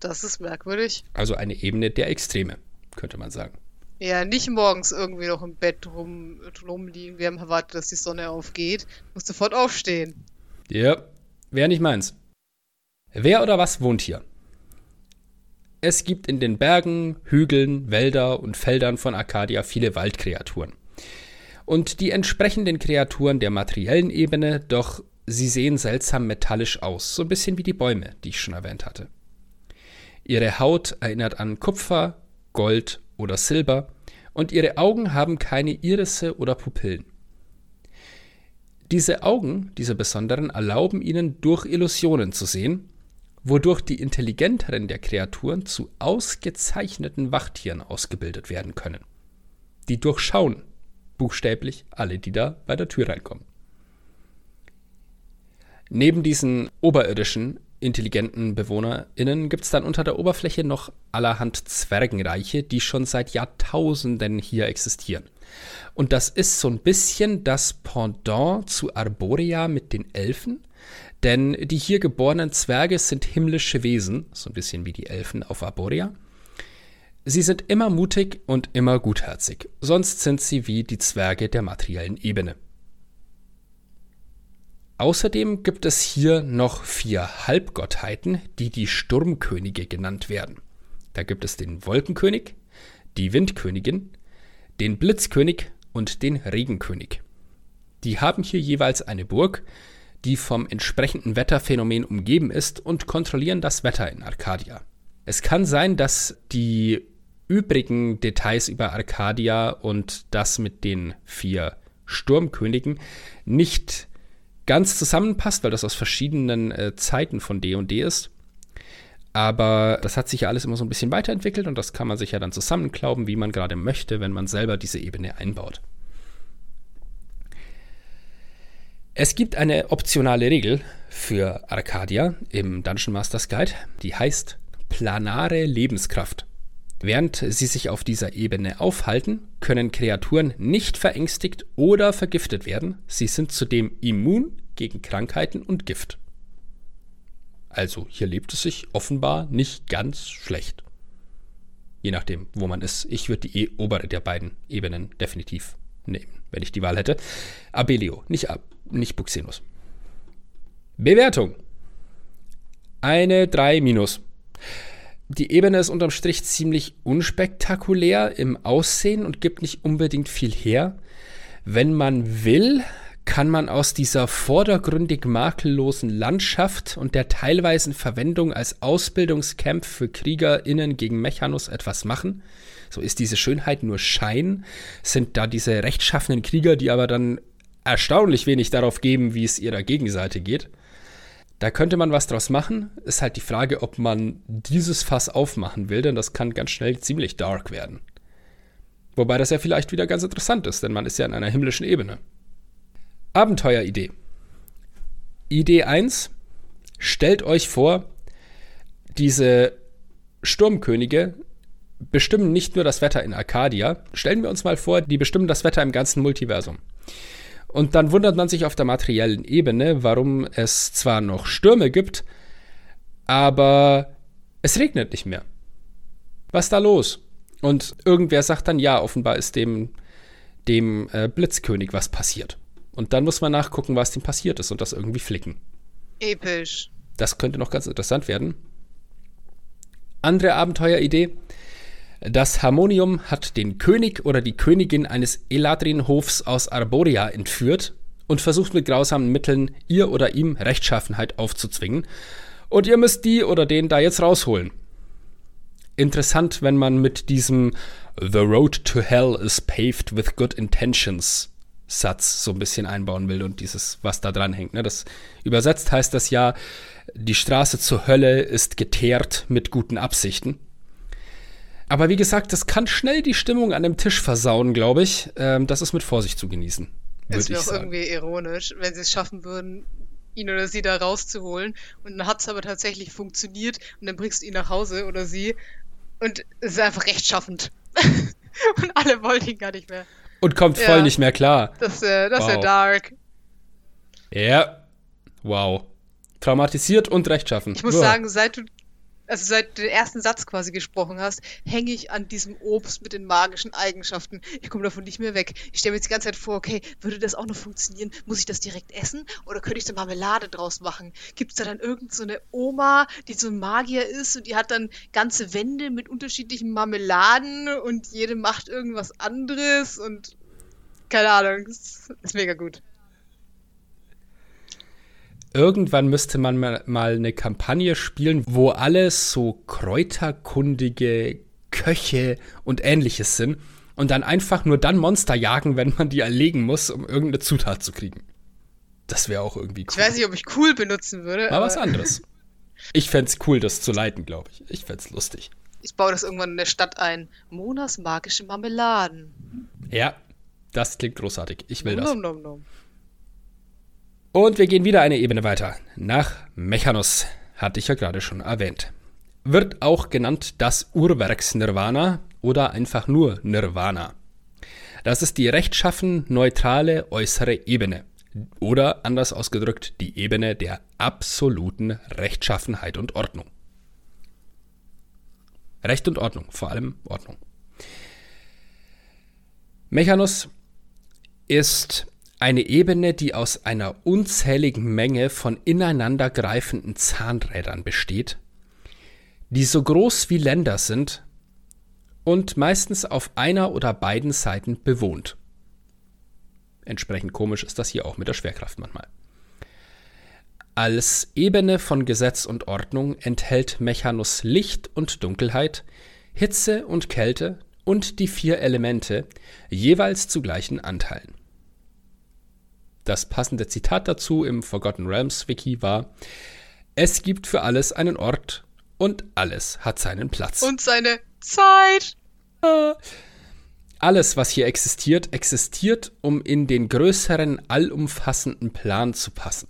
Das ist merkwürdig. Also eine Ebene der Extreme, könnte man sagen. Ja, nicht morgens irgendwie noch im Bett rum, rumliegen. Wir haben erwartet, dass die Sonne aufgeht. Muss sofort aufstehen. Ja, wäre nicht meins. Wer oder was wohnt hier? Es gibt in den Bergen, Hügeln, Wälder und Feldern von Arcadia viele Waldkreaturen. Und die entsprechenden Kreaturen der materiellen Ebene, doch sie sehen seltsam metallisch aus, so ein bisschen wie die Bäume, die ich schon erwähnt hatte. Ihre Haut erinnert an Kupfer, Gold oder Silber und ihre Augen haben keine Irisse oder Pupillen. Diese Augen, diese besonderen, erlauben ihnen durch Illusionen zu sehen, wodurch die intelligenteren der Kreaturen zu ausgezeichneten Wachtieren ausgebildet werden können. Die durchschauen buchstäblich alle, die da bei der Tür reinkommen. Neben diesen oberirdischen intelligenten BewohnerInnen gibt es dann unter der Oberfläche noch allerhand Zwergenreiche, die schon seit Jahrtausenden hier existieren. Und das ist so ein bisschen das Pendant zu Arborea mit den Elfen, denn die hier geborenen Zwerge sind himmlische Wesen, so ein bisschen wie die Elfen auf Arborea. Sie sind immer mutig und immer gutherzig, sonst sind sie wie die Zwerge der materiellen Ebene. Außerdem gibt es hier noch vier Halbgottheiten, die die Sturmkönige genannt werden. Da gibt es den Wolkenkönig, die Windkönigin, den Blitzkönig und den Regenkönig. Die haben hier jeweils eine Burg, die vom entsprechenden Wetterphänomen umgeben ist und kontrollieren das Wetter in Arcadia. Es kann sein, dass die übrigen Details über Arcadia und das mit den vier Sturmkönigen nicht ganz zusammenpasst, weil das aus verschiedenen äh, Zeiten von D und D ist. Aber das hat sich ja alles immer so ein bisschen weiterentwickelt und das kann man sich ja dann zusammenklauben, wie man gerade möchte, wenn man selber diese Ebene einbaut. Es gibt eine optionale Regel für Arcadia im Dungeon Masters Guide, die heißt planare Lebenskraft. Während sie sich auf dieser Ebene aufhalten, können Kreaturen nicht verängstigt oder vergiftet werden. Sie sind zudem immun gegen Krankheiten und Gift. Also hier lebt es sich offenbar nicht ganz schlecht. Je nachdem, wo man ist. Ich würde die e obere der beiden Ebenen definitiv nehmen, wenn ich die Wahl hätte. Abelio, nicht, Ab nicht Buxenus. Bewertung. Eine 3 minus. Die Ebene ist unterm Strich ziemlich unspektakulär im Aussehen und gibt nicht unbedingt viel her. Wenn man will, kann man aus dieser vordergründig makellosen Landschaft und der teilweisen Verwendung als Ausbildungscamp für KriegerInnen gegen Mechanus etwas machen. So ist diese Schönheit nur Schein, sind da diese rechtschaffenen Krieger, die aber dann erstaunlich wenig darauf geben, wie es ihrer Gegenseite geht. Da könnte man was draus machen. Ist halt die Frage, ob man dieses Fass aufmachen will, denn das kann ganz schnell ziemlich dark werden. Wobei das ja vielleicht wieder ganz interessant ist, denn man ist ja in einer himmlischen Ebene. Abenteueridee. Idee 1. Stellt euch vor, diese Sturmkönige bestimmen nicht nur das Wetter in Arcadia. Stellen wir uns mal vor, die bestimmen das Wetter im ganzen Multiversum. Und dann wundert man sich auf der materiellen Ebene, warum es zwar noch Stürme gibt, aber es regnet nicht mehr. Was ist da los? Und irgendwer sagt dann, ja, offenbar ist dem, dem äh, Blitzkönig was passiert. Und dann muss man nachgucken, was dem passiert ist und das irgendwie flicken. Episch. Das könnte noch ganz interessant werden. Andere Abenteueridee. Das Harmonium hat den König oder die Königin eines Eladrin-Hofs aus Arborea entführt und versucht mit grausamen Mitteln ihr oder ihm Rechtschaffenheit aufzuzwingen. Und ihr müsst die oder den da jetzt rausholen. Interessant, wenn man mit diesem The road to hell is paved with good intentions Satz so ein bisschen einbauen will und dieses, was da dran hängt. Ne? Das übersetzt heißt das ja, die Straße zur Hölle ist geteert mit guten Absichten. Aber wie gesagt, das kann schnell die Stimmung an dem Tisch versauen, glaube ich. Ähm, das ist mit Vorsicht zu genießen. Es wäre auch sagen. irgendwie ironisch, wenn sie es schaffen würden, ihn oder sie da rauszuholen. Und dann hat es aber tatsächlich funktioniert und dann bringst du ihn nach Hause oder sie und es ist einfach rechtschaffend. und alle wollen ihn gar nicht mehr. Und kommt voll ja. nicht mehr klar. Das, äh, das wow. ist ja dark. Ja. Wow. Traumatisiert und rechtschaffen. Ich muss Uah. sagen, seit du also seit du den ersten Satz quasi gesprochen hast, hänge ich an diesem Obst mit den magischen Eigenschaften. Ich komme davon nicht mehr weg. Ich stelle mir jetzt die ganze Zeit vor, okay, würde das auch noch funktionieren? Muss ich das direkt essen? Oder könnte ich da Marmelade draus machen? Gibt es da dann irgendeine so Oma, die so ein Magier ist und die hat dann ganze Wände mit unterschiedlichen Marmeladen und jede macht irgendwas anderes und keine Ahnung, ist mega gut irgendwann müsste man mal eine Kampagne spielen, wo alles so kräuterkundige Köche und ähnliches sind und dann einfach nur dann Monster jagen, wenn man die erlegen muss, um irgendeine Zutat zu kriegen. Das wäre auch irgendwie cool. Ich weiß nicht, ob ich cool benutzen würde. Mal was anderes. Ich fände es cool, das zu leiten, glaube ich. Ich fände es lustig. Ich baue das irgendwann in der Stadt ein. Monas magische Marmeladen. Ja, das klingt großartig. Ich will das. Nom, nom, nom. Und wir gehen wieder eine Ebene weiter. Nach Mechanus, hatte ich ja gerade schon erwähnt. Wird auch genannt das Urwerks-Nirvana oder einfach nur Nirvana. Das ist die rechtschaffen neutrale äußere Ebene. Oder anders ausgedrückt, die Ebene der absoluten Rechtschaffenheit und Ordnung. Recht und Ordnung, vor allem Ordnung. Mechanus ist eine Ebene, die aus einer unzähligen Menge von ineinandergreifenden Zahnrädern besteht, die so groß wie Länder sind und meistens auf einer oder beiden Seiten bewohnt. Entsprechend komisch ist das hier auch mit der Schwerkraft manchmal. Als Ebene von Gesetz und Ordnung enthält Mechanus Licht und Dunkelheit, Hitze und Kälte und die vier Elemente jeweils zu gleichen Anteilen. Das passende Zitat dazu im Forgotten Realms Wiki war: Es gibt für alles einen Ort und alles hat seinen Platz. Und seine Zeit. Alles, was hier existiert, existiert, um in den größeren, allumfassenden Plan zu passen.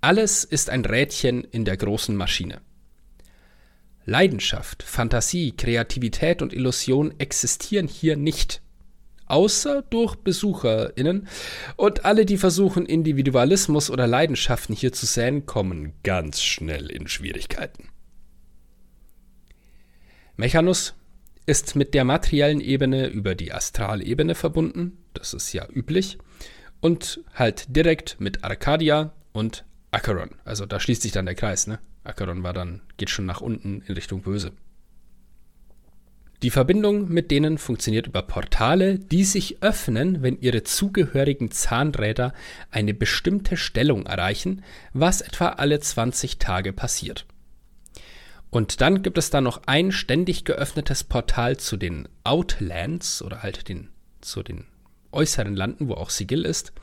Alles ist ein Rädchen in der großen Maschine. Leidenschaft, Fantasie, Kreativität und Illusion existieren hier nicht. Außer durch BesucherInnen. Und alle, die versuchen, Individualismus oder Leidenschaften hier zu säen, kommen ganz schnell in Schwierigkeiten. Mechanus ist mit der materiellen Ebene über die Astralebene verbunden, das ist ja üblich, und halt direkt mit Arcadia und Acheron. Also da schließt sich dann der Kreis, ne? Acheron war dann, geht schon nach unten in Richtung Böse. Die Verbindung mit denen funktioniert über Portale, die sich öffnen, wenn ihre zugehörigen Zahnräder eine bestimmte Stellung erreichen, was etwa alle 20 Tage passiert. Und dann gibt es da noch ein ständig geöffnetes Portal zu den Outlands oder halt den, zu den äußeren Landen, wo auch Sigill ist,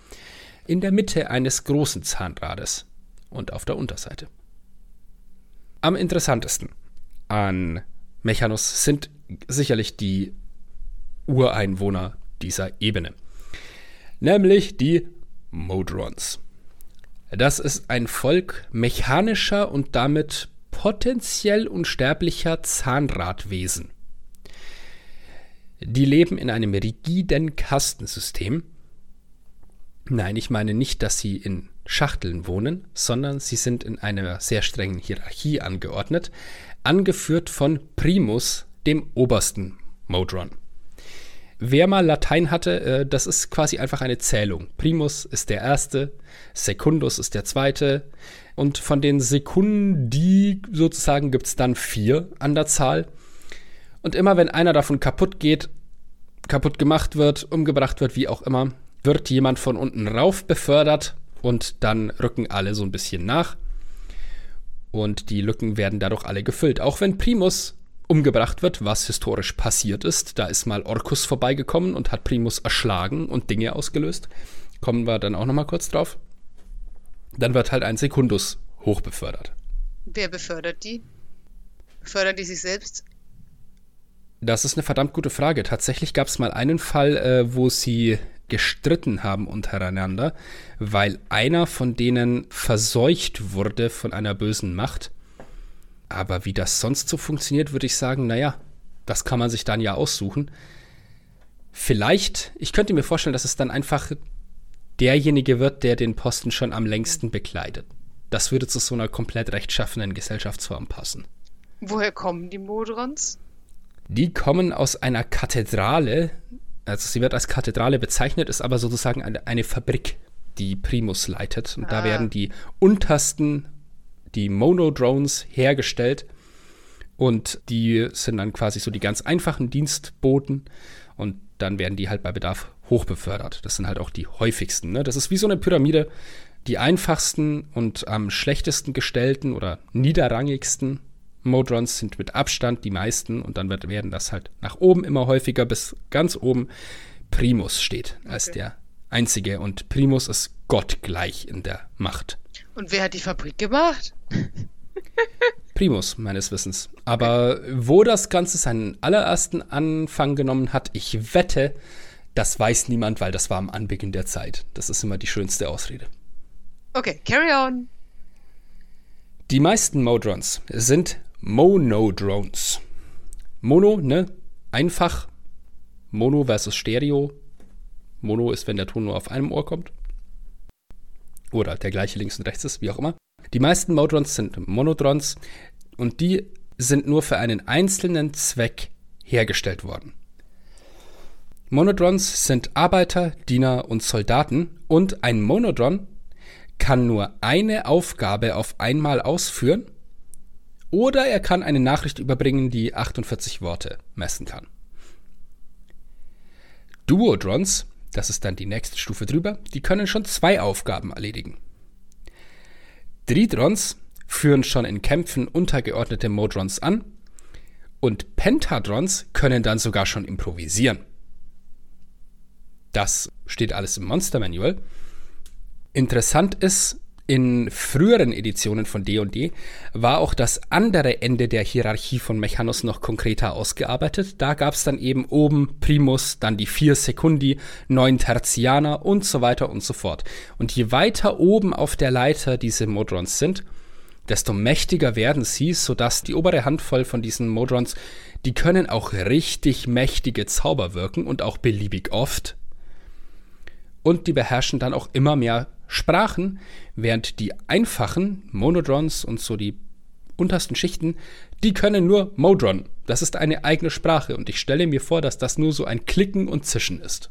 in der Mitte eines großen Zahnrades und auf der Unterseite. Am interessantesten an Mechanus sind sicherlich die Ureinwohner dieser Ebene, nämlich die Modrons. Das ist ein Volk mechanischer und damit potenziell unsterblicher Zahnradwesen. Die leben in einem rigiden Kastensystem. Nein, ich meine nicht, dass sie in Schachteln wohnen, sondern sie sind in einer sehr strengen Hierarchie angeordnet, angeführt von Primus, dem obersten Modron. Wer mal Latein hatte, äh, das ist quasi einfach eine Zählung. Primus ist der erste, Secundus ist der zweite. Und von den Sekundi sozusagen gibt es dann vier an der Zahl. Und immer wenn einer davon kaputt geht, kaputt gemacht wird, umgebracht wird, wie auch immer, wird jemand von unten rauf befördert und dann rücken alle so ein bisschen nach. Und die Lücken werden dadurch alle gefüllt. Auch wenn Primus umgebracht wird, was historisch passiert ist. Da ist mal Orkus vorbeigekommen und hat Primus erschlagen und Dinge ausgelöst. Kommen wir dann auch noch mal kurz drauf. Dann wird halt ein Sekundus hochbefördert. Wer befördert die? Befördern die sich selbst? Das ist eine verdammt gute Frage. Tatsächlich gab es mal einen Fall, äh, wo sie gestritten haben untereinander, weil einer von denen verseucht wurde von einer bösen Macht aber wie das sonst so funktioniert, würde ich sagen, naja, das kann man sich dann ja aussuchen. Vielleicht, ich könnte mir vorstellen, dass es dann einfach derjenige wird, der den Posten schon am längsten bekleidet. Das würde zu so einer komplett rechtschaffenen Gesellschaftsform passen. Woher kommen die Modrons? Die kommen aus einer Kathedrale, also sie wird als Kathedrale bezeichnet, ist aber sozusagen eine, eine Fabrik, die Primus leitet. Und ah. da werden die untersten die Monodrones hergestellt und die sind dann quasi so die ganz einfachen Dienstboten und dann werden die halt bei Bedarf hochbefördert. Das sind halt auch die häufigsten. Ne? Das ist wie so eine Pyramide. Die einfachsten und am schlechtesten gestellten oder niederrangigsten Modrons sind mit Abstand die meisten und dann wird, werden das halt nach oben immer häufiger bis ganz oben Primus steht als okay. der einzige und Primus ist gottgleich in der Macht. Und wer hat die Fabrik gemacht? Primus, meines Wissens. Aber wo das Ganze seinen allerersten Anfang genommen hat, ich wette, das weiß niemand, weil das war am Anbeginn der Zeit. Das ist immer die schönste Ausrede. Okay, carry on. Die meisten Modrons sind Monodrones. Mono, ne? Einfach. Mono versus Stereo. Mono ist, wenn der Ton nur auf einem Ohr kommt. Oder der gleiche links und rechts ist, wie auch immer. Die meisten Modrons sind Monodrons und die sind nur für einen einzelnen Zweck hergestellt worden. Monodrons sind Arbeiter, Diener und Soldaten und ein Monodron kann nur eine Aufgabe auf einmal ausführen oder er kann eine Nachricht überbringen, die 48 Worte messen kann. Duodrons, das ist dann die nächste Stufe drüber, die können schon zwei Aufgaben erledigen. Dridrons führen schon in Kämpfen untergeordnete Modrons an und Pentadrons können dann sogar schon improvisieren. Das steht alles im Monster Manual. Interessant ist, in früheren Editionen von D&D war auch das andere Ende der Hierarchie von Mechanos noch konkreter ausgearbeitet. Da gab es dann eben oben Primus, dann die vier Sekundi, neun Tertianer und so weiter und so fort. Und je weiter oben auf der Leiter diese Modrons sind, desto mächtiger werden sie, sodass die obere Handvoll von diesen Modrons, die können auch richtig mächtige Zauber wirken und auch beliebig oft. Und die beherrschen dann auch immer mehr Sprachen, während die einfachen Monodrons und so die untersten Schichten, die können nur Modron. Das ist eine eigene Sprache und ich stelle mir vor, dass das nur so ein Klicken und Zischen ist.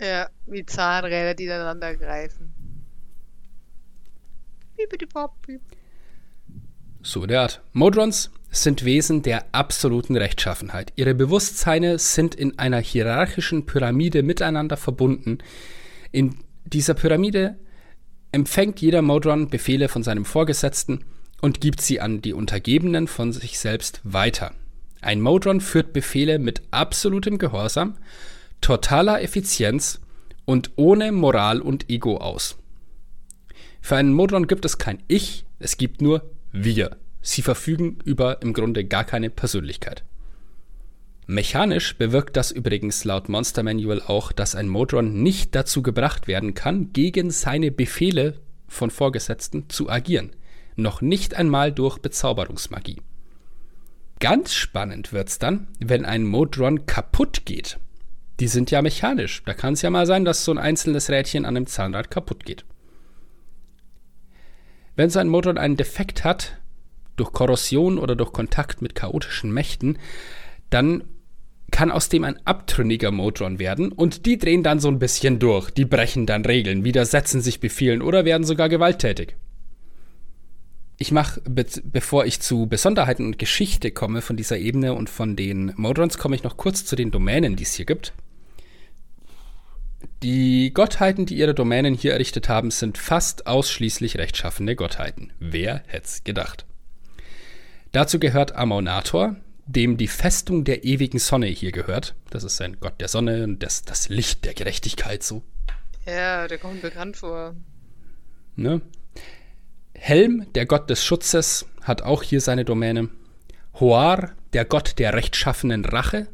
Ja, wie Zahnräder, die ineinander greifen. So der Art. Modrons sind Wesen der absoluten Rechtschaffenheit. Ihre Bewusstseine sind in einer hierarchischen Pyramide miteinander verbunden. In dieser Pyramide empfängt jeder Modron Befehle von seinem Vorgesetzten und gibt sie an die Untergebenen von sich selbst weiter. Ein Modron führt Befehle mit absolutem Gehorsam, totaler Effizienz und ohne Moral und Ego aus. Für einen Modron gibt es kein Ich, es gibt nur wir. Sie verfügen über im Grunde gar keine Persönlichkeit. Mechanisch bewirkt das übrigens laut Monster Manual auch, dass ein Modron nicht dazu gebracht werden kann, gegen seine Befehle von Vorgesetzten zu agieren. Noch nicht einmal durch Bezauberungsmagie. Ganz spannend wird's dann, wenn ein Modron kaputt geht. Die sind ja mechanisch. Da kann es ja mal sein, dass so ein einzelnes Rädchen an einem Zahnrad kaputt geht. Wenn so ein Modron einen Defekt hat, durch Korrosion oder durch Kontakt mit chaotischen Mächten, dann kann aus dem ein abtrünniger Modron werden und die drehen dann so ein bisschen durch. Die brechen dann Regeln, widersetzen sich Befehlen oder werden sogar gewalttätig. Ich mache, be bevor ich zu Besonderheiten und Geschichte komme von dieser Ebene und von den Modrons, komme ich noch kurz zu den Domänen, die es hier gibt. Die Gottheiten, die ihre Domänen hier errichtet haben, sind fast ausschließlich rechtschaffene Gottheiten. Wer hätte es gedacht? Dazu gehört Amonator, dem die Festung der ewigen Sonne hier gehört. Das ist ein Gott der Sonne und das, das Licht der Gerechtigkeit so. Ja, der kommt bekannt vor. Ne? Helm, der Gott des Schutzes, hat auch hier seine Domäne. Hoar, der Gott der rechtschaffenen Rache.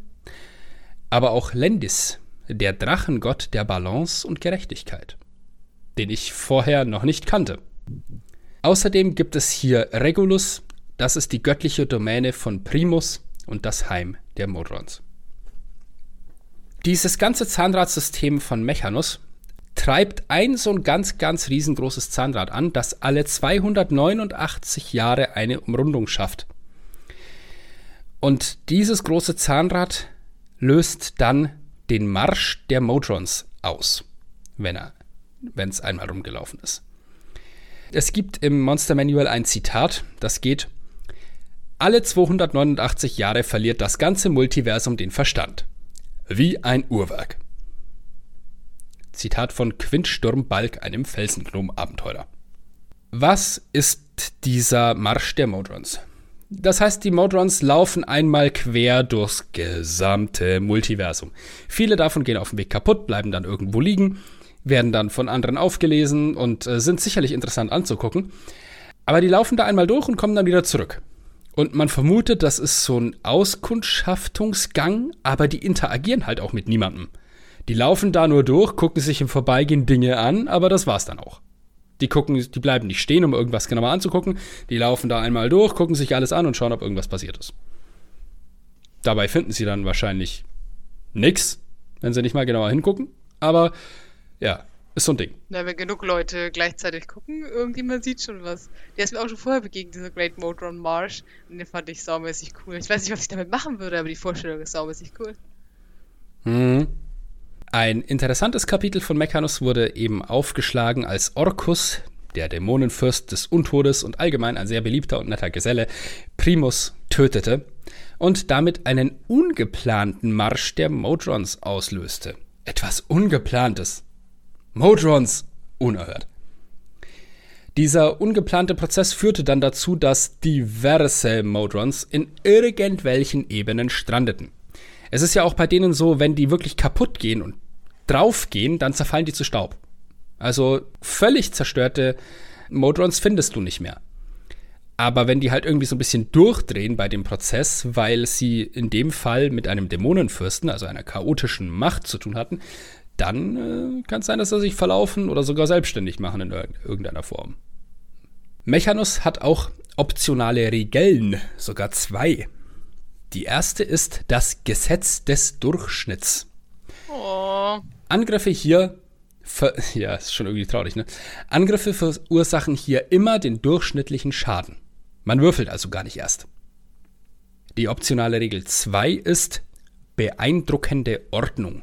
Aber auch Lendis, der Drachengott der Balance und Gerechtigkeit, den ich vorher noch nicht kannte. Außerdem gibt es hier Regulus, das ist die göttliche Domäne von Primus und das Heim der Modrons. Dieses ganze Zahnradsystem von Mechanus treibt ein so ein ganz, ganz riesengroßes Zahnrad an, das alle 289 Jahre eine Umrundung schafft. Und dieses große Zahnrad löst dann den Marsch der Modrons aus, wenn wenn es einmal rumgelaufen ist. Es gibt im Monster Manual ein Zitat, das geht alle 289 Jahre verliert das ganze Multiversum den Verstand. Wie ein Uhrwerk. Zitat von Quint Sturmbalg, einem Felsengnom-Abenteurer. Was ist dieser Marsch der Modrons? Das heißt, die Modrons laufen einmal quer durchs gesamte Multiversum. Viele davon gehen auf dem Weg kaputt, bleiben dann irgendwo liegen. werden dann von anderen aufgelesen und äh, sind sicherlich interessant anzugucken. Aber die laufen da einmal durch und kommen dann wieder zurück. Und man vermutet, das ist so ein Auskundschaftungsgang, aber die interagieren halt auch mit niemandem. Die laufen da nur durch, gucken sich im Vorbeigehen Dinge an, aber das war's dann auch. Die gucken, die bleiben nicht stehen, um irgendwas genauer anzugucken. Die laufen da einmal durch, gucken sich alles an und schauen, ob irgendwas passiert ist. Dabei finden sie dann wahrscheinlich nix, wenn sie nicht mal genauer hingucken. Aber ja, ist so ein Ding. Na, wenn genug Leute gleichzeitig gucken, irgendjemand sieht schon was. Der ist mir auch schon vorher begegnet, dieser Great Modron Marsh. Und den fand ich saumäßig cool. Ich weiß nicht, was ich damit machen würde, aber die Vorstellung ist saumäßig cool. Mhm. Ein interessantes Kapitel von Mechanus wurde eben aufgeschlagen, als Orcus, der Dämonenfürst des Untodes und allgemein ein sehr beliebter und netter Geselle, Primus tötete und damit einen ungeplanten Marsch der Modrons auslöste. Etwas Ungeplantes. Modrons! Unerhört. Dieser ungeplante Prozess führte dann dazu, dass diverse Modrons in irgendwelchen Ebenen strandeten. Es ist ja auch bei denen so, wenn die wirklich kaputt gehen und draufgehen, dann zerfallen die zu Staub. Also völlig zerstörte Modrons findest du nicht mehr. Aber wenn die halt irgendwie so ein bisschen durchdrehen bei dem Prozess, weil sie in dem Fall mit einem Dämonenfürsten, also einer chaotischen Macht zu tun hatten, dann äh, kann es sein, dass sie sich verlaufen oder sogar selbstständig machen in irgendeiner Form. Mechanus hat auch optionale Regeln, sogar zwei. Die erste ist das Gesetz des Durchschnitts. Oh. Angriffe hier, ja, ist schon irgendwie traurig, ne? Angriffe verursachen hier immer den durchschnittlichen Schaden. Man würfelt also gar nicht erst. Die optionale Regel 2 ist beeindruckende Ordnung.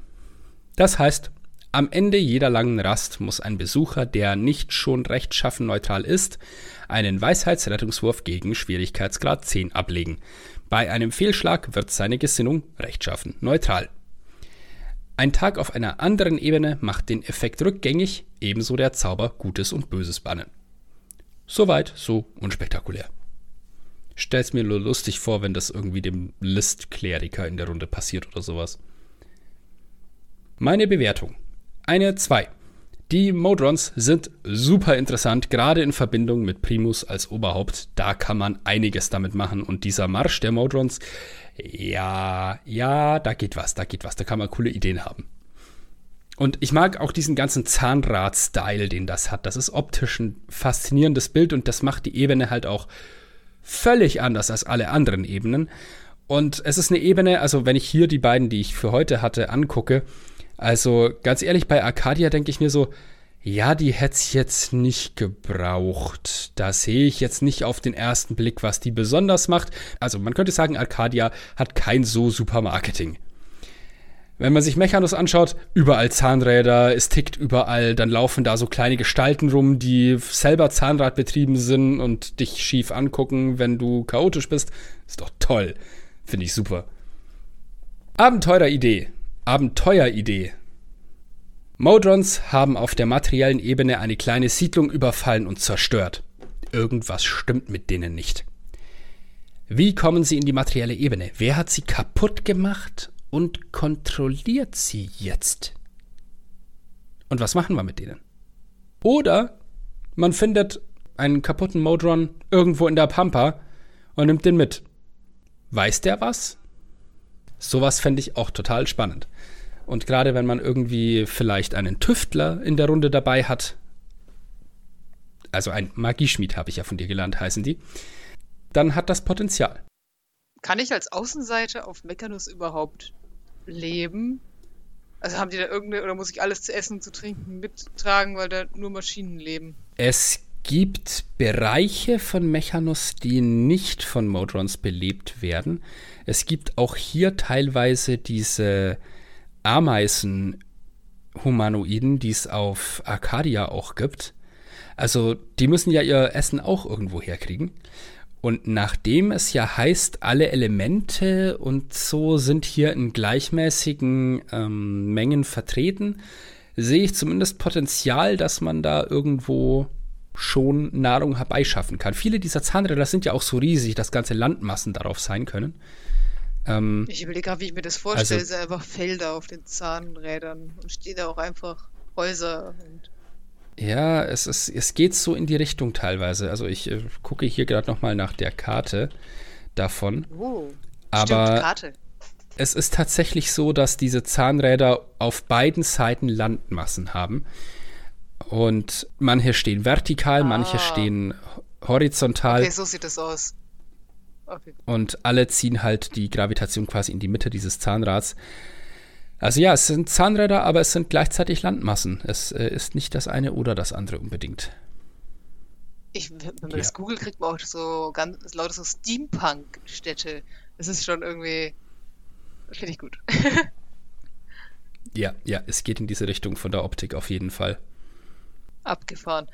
Das heißt, am Ende jeder langen Rast muss ein Besucher, der nicht schon rechtschaffen neutral ist, einen Weisheitsrettungswurf gegen Schwierigkeitsgrad 10 ablegen. Bei einem Fehlschlag wird seine Gesinnung rechtschaffen neutral. Ein Tag auf einer anderen Ebene macht den Effekt rückgängig, ebenso der Zauber Gutes und Böses bannen. Soweit, so unspektakulär. Stell's mir nur lustig vor, wenn das irgendwie dem List-Kleriker in der Runde passiert oder sowas. Meine Bewertung. Eine 2. Die Modrons sind super interessant, gerade in Verbindung mit Primus als Oberhaupt. Da kann man einiges damit machen. Und dieser Marsch der Modrons, ja, ja, da geht was, da geht was. Da kann man coole Ideen haben. Und ich mag auch diesen ganzen Zahnrad-Style, den das hat. Das ist optisch ein faszinierendes Bild und das macht die Ebene halt auch völlig anders als alle anderen Ebenen. Und es ist eine Ebene, also wenn ich hier die beiden, die ich für heute hatte, angucke, also ganz ehrlich, bei Arcadia denke ich mir so, ja, die hätte es jetzt nicht gebraucht. Da sehe ich jetzt nicht auf den ersten Blick, was die besonders macht. Also man könnte sagen, Arcadia hat kein so super Marketing. Wenn man sich Mechanus anschaut, überall Zahnräder, es tickt überall, dann laufen da so kleine Gestalten rum, die selber Zahnradbetrieben sind und dich schief angucken, wenn du chaotisch bist. Ist doch toll. Finde ich super. Abenteueridee. Abenteueridee. Modrons haben auf der materiellen Ebene eine kleine Siedlung überfallen und zerstört. Irgendwas stimmt mit denen nicht. Wie kommen sie in die materielle Ebene? Wer hat sie kaputt gemacht und kontrolliert sie jetzt? Und was machen wir mit denen? Oder man findet einen kaputten Modron irgendwo in der Pampa und nimmt den mit. Weiß der was? Sowas fände ich auch total spannend. Und gerade wenn man irgendwie vielleicht einen Tüftler in der Runde dabei hat, also ein Magieschmied habe ich ja von dir gelernt, heißen die, dann hat das Potenzial. Kann ich als Außenseiter auf Mechanus überhaupt leben? Also haben die da irgendeine, oder muss ich alles zu essen und zu trinken mittragen, weil da nur Maschinen leben? Es gibt Bereiche von Mechanus, die nicht von Modrons belebt werden. Es gibt auch hier teilweise diese Ameisen-Humanoiden, die es auf Arcadia auch gibt. Also die müssen ja ihr Essen auch irgendwo herkriegen. Und nachdem es ja heißt, alle Elemente und so sind hier in gleichmäßigen ähm, Mengen vertreten, sehe ich zumindest Potenzial, dass man da irgendwo schon Nahrung herbeischaffen kann. Viele dieser Zahnräder sind ja auch so riesig, dass ganze Landmassen darauf sein können. Ähm, ich überlege gerade, wie ich mir das vorstelle. Also, es sind einfach Felder auf den Zahnrädern und stehen da auch einfach Häuser und Ja, es, ist, es geht so in die Richtung teilweise. Also ich äh, gucke hier gerade noch mal nach der Karte davon. oh, Aber stimmt, Karte. es ist tatsächlich so, dass diese Zahnräder auf beiden Seiten Landmassen haben. Und manche stehen vertikal, manche Ah. stehen horizontal Okay, so sieht das aus. Und alle ziehen halt die Gravitation quasi in die Mitte dieses Zahnrads. Also ja, es sind Zahnräder, aber es sind gleichzeitig Landmassen. Es äh, ist nicht das eine oder das andere unbedingt. Ich, wenn man Ja. das googelt, kriegt man auch so ganz lauter so Steampunk-Städte. Das ist schon irgendwie. Finde ich gut. Ja, ja, es geht in diese Richtung von der Optik auf jeden Fall. Abgefahren.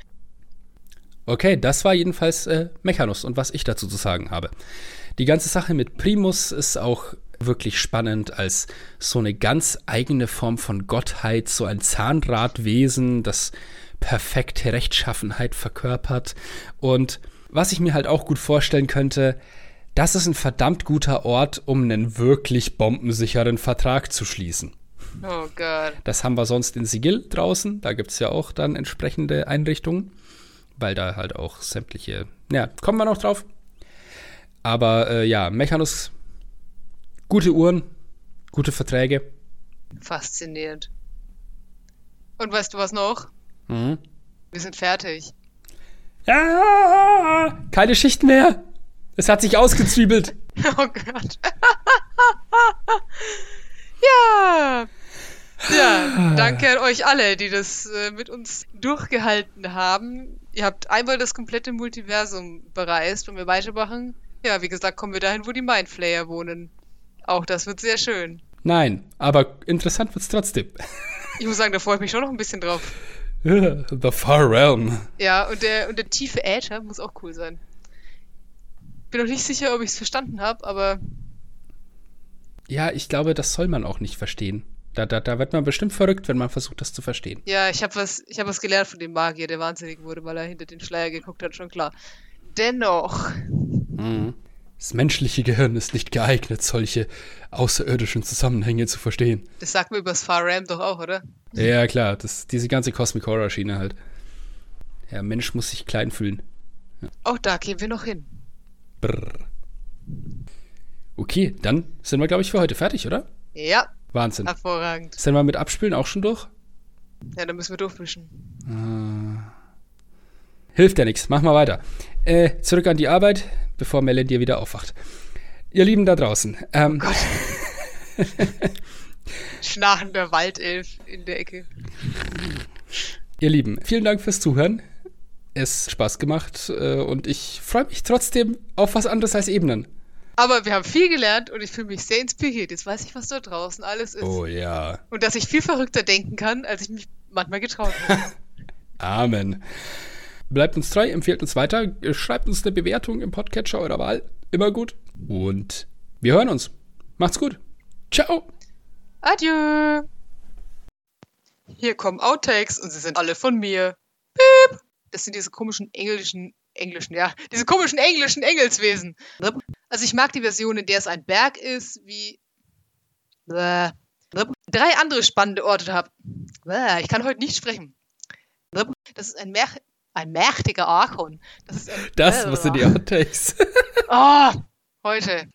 Okay, das war jedenfalls äh, Mechanus und was ich dazu zu sagen habe. Die ganze Sache mit Primus ist auch wirklich spannend als so eine ganz eigene Form von Gottheit, so ein Zahnradwesen, das perfekte Rechtschaffenheit verkörpert. Und was ich mir halt auch gut vorstellen könnte, das ist ein verdammt guter Ort, um einen wirklich bombensicheren Vertrag zu schließen. Oh Gott. Das haben wir sonst in Sigil draußen. Da gibt es ja auch dann entsprechende Einrichtungen, weil da halt auch sämtliche. Ja, kommen wir noch drauf. Aber äh, ja, Mechanus, gute Uhren, gute Verträge. Faszinierend. Und weißt du was noch? Mhm. Wir sind fertig. Ja, keine Schichten mehr. Es hat sich ausgezwiebelt. Oh Gott. ja. Ja, danke an euch alle, die das äh, mit uns durchgehalten haben. Ihr habt einmal das komplette Multiversum bereist und wir weitermachen. Ja, wie gesagt, kommen wir dahin, wo die Mindflayer wohnen. Auch das wird sehr schön. Nein, aber interessant wird's trotzdem. Ich muss sagen, da freue ich mich schon noch ein bisschen drauf. The Far Realm. Ja, und der, und der tiefe Äther muss auch cool sein. Bin noch nicht sicher, ob ich es verstanden habe, aber Ja, ich glaube, das soll man auch nicht verstehen. Da, da, da wird man bestimmt verrückt, wenn man versucht, das zu verstehen. ja, ich habe was, ich hab was gelernt von dem Magier, der wahnsinnig wurde, weil er hinter den Schleier geguckt hat, schon klar. Dennoch, Mhm. Das menschliche Gehirn ist nicht geeignet, solche außerirdischen Zusammenhänge zu verstehen. das sagt mir übers Far Ram doch auch, oder? Ja, klar, das, diese ganze Cosmic Horror Schiene halt. Der Mensch muss sich klein fühlen. Auch da gehen wir noch hin. Brrr. Okay, dann sind wir, glaube ich, für heute fertig, oder? Ja, Wahnsinn. hervorragend. Sind wir mit Abspülen auch schon durch? Ja, dann müssen wir durchwischen. Hilft ja nichts. Machen wir weiter. Äh, zurück an die Arbeit, bevor Melanie wieder aufwacht. Ihr Lieben da draußen. Ähm, Schnarchender Waldelf in der Ecke. Ihr Lieben, vielen Dank fürs Zuhören. Es hat Spaß gemacht äh, und ich freue mich trotzdem auf was anderes als Ebenen. Aber wir haben viel gelernt und ich fühle mich sehr inspiriert. Jetzt weiß ich, was dort draußen alles ist. Oh ja. Und dass ich viel verrückter denken kann, als ich mich manchmal getraut habe. Amen. Bleibt uns treu, empfehlt uns weiter, schreibt uns eine Bewertung im Podcatcher eurer Wahl. Immer gut. Und wir hören uns. Macht's gut. Ciao. Adieu! Hier kommen Outtakes und sie sind alle von mir. Piep! Das sind diese komischen englischen, englischen, ja, diese komischen englischen Engelswesen. Also ich mag die Version, in der es ein Berg ist, wie Bäh. drei andere spannende Orte habe. Ich kann heute nicht sprechen. Das ist ein, Mer ein mächtiger Archon. Das ist ein Das, was sind die Outtakes? Oh, heute.